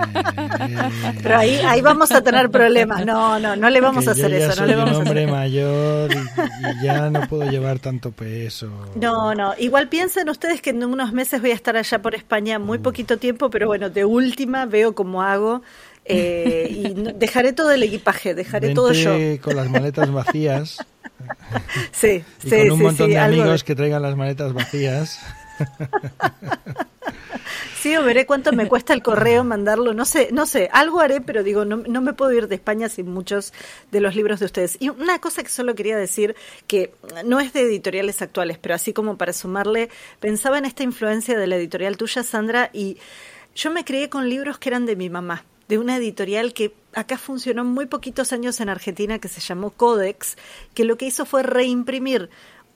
pero ahí, ahí vamos a tener problemas. No, no, no le vamos a hacer yo ya eso. Soy no le un vamos a hombre hacer mayor y, y ya no puedo llevar tanto peso. No, no. Igual piensen ustedes que en unos meses voy a estar allá por España muy poquito tiempo, pero bueno, de última veo cómo hago. Eh, y dejaré todo el equipaje, dejaré Vente todo yo. con las maletas vacías Sí, y sí, con un sí, montón sí, de algo amigos que traigan las maletas vacías. Sí, o veré cuánto me cuesta el correo mandarlo, no sé, no sé, algo haré, pero digo, no, no me puedo ir de España sin muchos de los libros de ustedes. Y una cosa que solo quería decir, que no es de editoriales actuales, pero así como para sumarle, pensaba en esta influencia de la editorial tuya, Sandra, y yo me crié con libros que eran de mi mamá de una editorial que acá funcionó muy poquitos años en Argentina que se llamó Codex, que lo que hizo fue reimprimir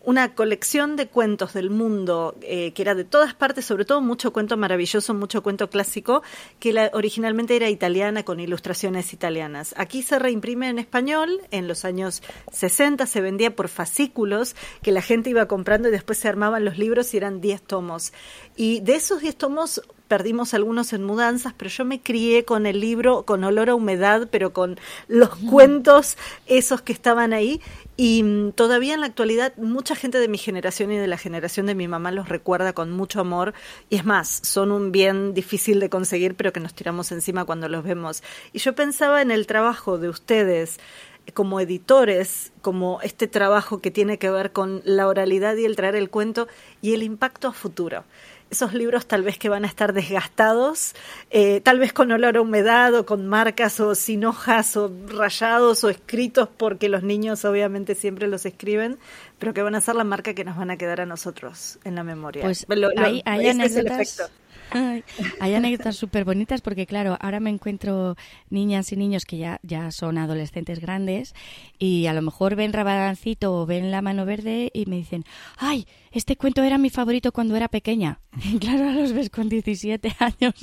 una colección de cuentos del mundo eh, que era de todas partes, sobre todo mucho cuento maravilloso, mucho cuento clásico, que originalmente era italiana con ilustraciones italianas. Aquí se reimprime en español, en los años 60 se vendía por fascículos que la gente iba comprando y después se armaban los libros y eran 10 tomos. Y de esos 10 tomos perdimos algunos en mudanzas, pero yo me crié con el libro, con olor a humedad, pero con los cuentos esos que estaban ahí. Y mm, todavía en la actualidad mucha gente de mi generación y de la generación de mi mamá los recuerda con mucho amor. Y es más, son un bien difícil de conseguir, pero que nos tiramos encima cuando los vemos. Y yo pensaba en el trabajo de ustedes como editores, como este trabajo que tiene que ver con la oralidad y el traer el cuento y el impacto a futuro esos libros tal vez que van a estar desgastados, eh, tal vez con olor a humedad o con marcas o sin hojas o rayados o escritos porque los niños obviamente siempre los escriben, pero que van a ser la marca que nos van a quedar a nosotros en la memoria. Pues hay, hay anécdotas súper bonitas porque, claro, ahora me encuentro niñas y niños que ya, ya son adolescentes grandes y a lo mejor ven Rabadancito o ven La Mano Verde y me dicen, ¡ay! Este cuento era mi favorito cuando era pequeña. Y claro, ahora los ves con 17 años,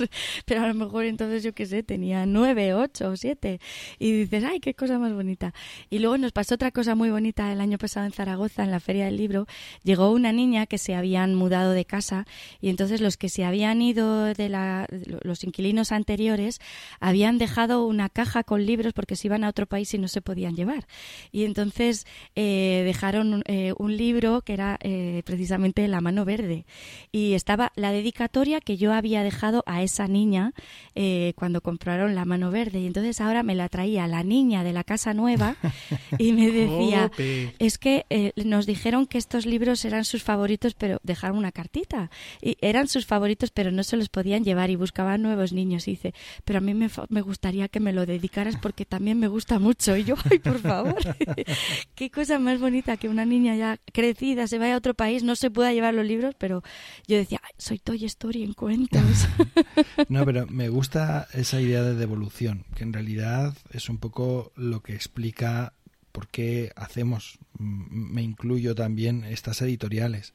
pero a lo mejor entonces yo qué sé, tenía 9, 8 o 7. Y dices, ¡ay, qué cosa más bonita! Y luego nos pasó otra cosa muy bonita el año pasado en Zaragoza, en la Feria del Libro. Llegó una niña que se habían mudado de casa y entonces los que se habían ido de la, los inquilinos anteriores habían dejado una caja con libros porque se iban a otro país y no se podían llevar. Y entonces eh, dejaron eh, un libro que era eh, precisamente La mano verde. Y estaba la dedicatoria que yo había dejado a esa niña cuando compraron La mano verde. Y entonces ahora me la traía la niña de la casa nueva y me decía, es que nos dijeron que estos libros eran sus favoritos, pero dejaron una cartita. Y eran sus favoritos, pero no se los podían llevar y buscaban nuevos niños. Y dice, pero a mí me, me gustaría que me lo dedicaras porque también me gusta mucho. Y yo, ay, por favor, qué cosa más bonita que una niña ya crecida se vaya a otro país, no se pueda llevar los libros, pero yo decía, soy Toy Story en cuentos. no, pero me gusta esa idea de devolución, que en realidad es un poco lo que explica por qué hacemos, me incluyo también estas editoriales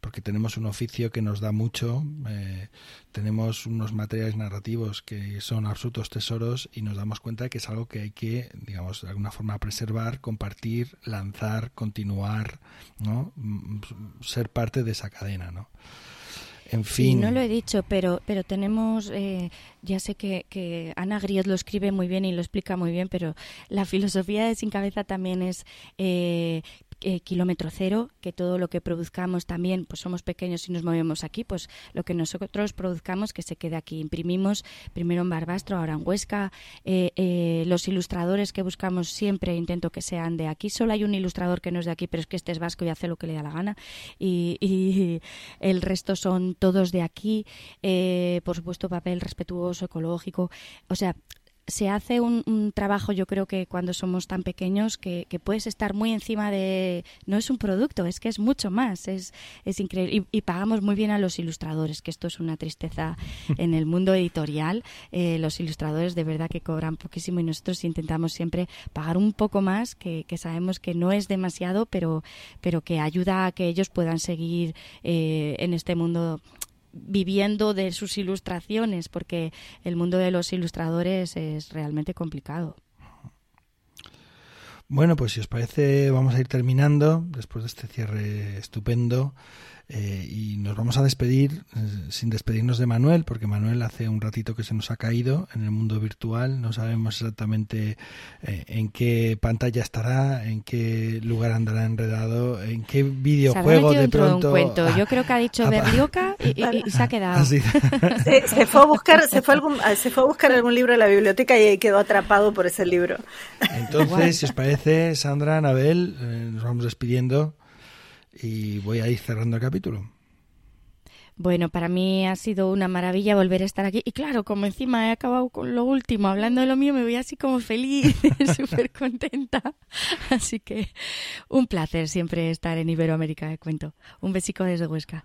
porque tenemos un oficio que nos da mucho, eh, tenemos unos materiales narrativos que son absolutos tesoros y nos damos cuenta de que es algo que hay que, digamos, de alguna forma preservar, compartir, lanzar, continuar, ¿no? Mm, ser parte de esa cadena, ¿no? En fin. no lo he dicho, pero, pero tenemos, eh, ya sé que, que, Ana Griot lo escribe muy bien y lo explica muy bien, pero la filosofía de Sin Cabeza también es eh, eh, kilómetro cero, que todo lo que produzcamos también, pues somos pequeños y nos movemos aquí, pues lo que nosotros produzcamos que se quede aquí. Imprimimos primero en Barbastro, ahora en Huesca. Eh, eh, los ilustradores que buscamos siempre intento que sean de aquí. Solo hay un ilustrador que no es de aquí, pero es que este es vasco y hace lo que le da la gana. Y, y el resto son todos de aquí. por supuesto, papel respetuoso, ecológico. O sea, se hace un, trabajo, yo creo que cuando somos tan pequeños, que, puedes estar muy encima de... No es un producto, es que es mucho más, es, es increíble. Y, pagamos muy bien a los ilustradores, que esto es una tristeza en el mundo editorial. Eh, los ilustradores de verdad que cobran poquísimo y nosotros intentamos siempre pagar un poco más, que, sabemos que no es demasiado, pero, pero que ayuda a que ellos puedan seguir eh, en este mundo viviendo de sus ilustraciones, porque el mundo de los ilustradores es realmente complicado. Bueno, pues si os parece, vamos a ir terminando después de este cierre estupendo. Eh, y nos vamos a despedir eh, sin despedirnos de Manuel, porque Manuel hace un ratito que se nos ha caído en el mundo virtual. No sabemos exactamente eh, en qué pantalla estará, en qué lugar andará enredado, en qué videojuego de pronto. cuento. Yo creo que ha dicho Berlioca y, se ha quedado. Se, fue a buscar, se fue, algún, se fue a buscar algún libro en la biblioteca y quedó atrapado por ese libro. Entonces, si os parece, Sandra, Anabel, nos vamos despidiendo y voy a ir cerrando el capítulo. Bueno, para mí ha sido una maravilla volver a estar aquí. Y claro, como encima he acabado con lo último, hablando de lo mío, me voy así como feliz, súper contenta. Así que un placer siempre estar en Iberoamérica, de cuento. Un besico desde Huesca.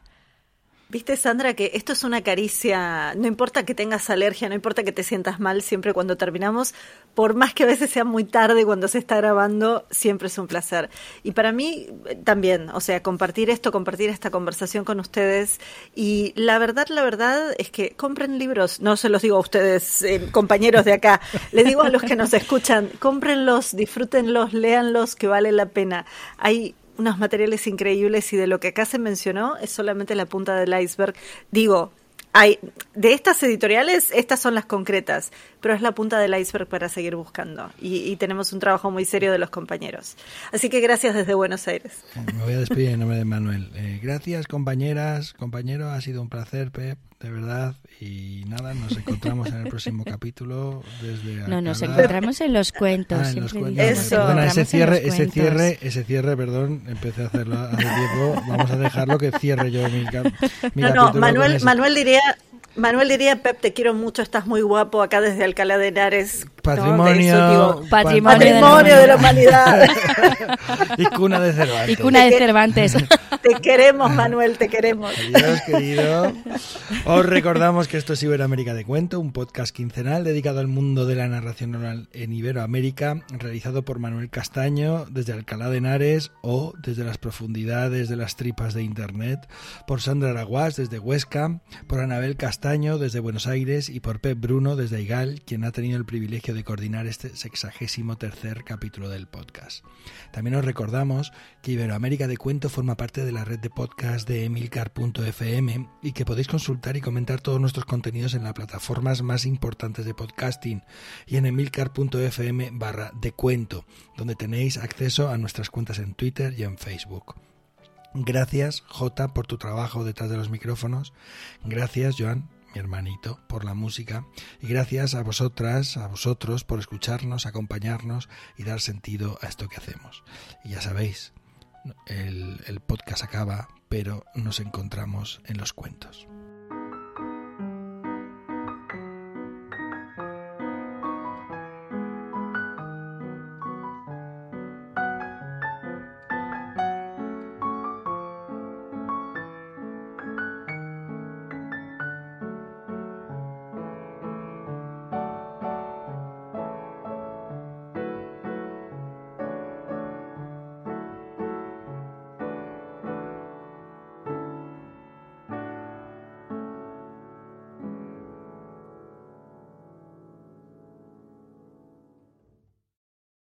Viste, Sandra, que esto es una caricia, no importa que tengas alergia, no importa que te sientas mal, siempre cuando terminamos, por más que a veces sea muy tarde cuando se está grabando, siempre es un placer. Y para mí eh, también, o sea, compartir esto, compartir esta conversación con ustedes. Y la verdad, la verdad es que compren libros, no se los digo a ustedes, eh, compañeros de acá, le digo a los que nos escuchan, cómprenlos, disfrútenlos, léanlos, que vale la pena. Hay unos materiales increíbles y de lo que acá se mencionó es solamente la punta del iceberg. Digo, hay, de estas editoriales, estas son las concretas, pero es la punta del iceberg para seguir buscando. Y, tenemos un trabajo muy serio de los compañeros. Así que gracias desde Buenos Aires. Me voy a despedir en nombre de Manuel. Eh, gracias, compañeras, compañero. Ha sido un placer, Pep, de verdad. Y nada, nos encontramos en el próximo capítulo. Desde no, nos encontramos en los cuentos. Ah, en los cuentos. Eso. ese cierre, ese cierre, ese cierre, perdón, empecé a hacerlo hace tiempo. Vamos a dejarlo que cierre yo mi, mi no, no, Manuel, Manuel diría Manuel diría, Pep, te quiero mucho, estás muy guapo acá desde Alcalá de Henares. Patrimonio, patrimonio, de, la humanidad. y cuna de Cervantes. Y cuna de Cervantes. Te queremos, Manuel, te queremos. Adiós, querido. Os recordamos que esto es Iberoamérica de Cuento, un podcast quincenal dedicado al mundo de la narración oral en Iberoamérica, realizado por Manuel Castaño desde Alcalá de Henares o desde las profundidades de las tripas de Internet, por Sandra Araguás desde Huesca, por Anabel Castaño desde Buenos Aires y por Pep Bruno desde Igal, quien ha tenido el privilegio de coordinar este sexagésimo tercer capítulo del podcast. También os recordamos que Iberoamérica de Cuento forma parte de la red de podcast de emilcar.fm y que podéis consultar y comentar todos nuestros contenidos en las plataformas más importantes de podcasting y en emilcar.fm barra de cuento, donde tenéis acceso a nuestras cuentas en Twitter y en Facebook. Gracias, J, por tu trabajo detrás de los micrófonos. Gracias, Joan, hermanito, por la música. Y gracias a vosotras, a vosotros, por escucharnos, acompañarnos y dar sentido a esto que hacemos. Y ya sabéis, el, el podcast acaba, pero nos encontramos en los cuentos.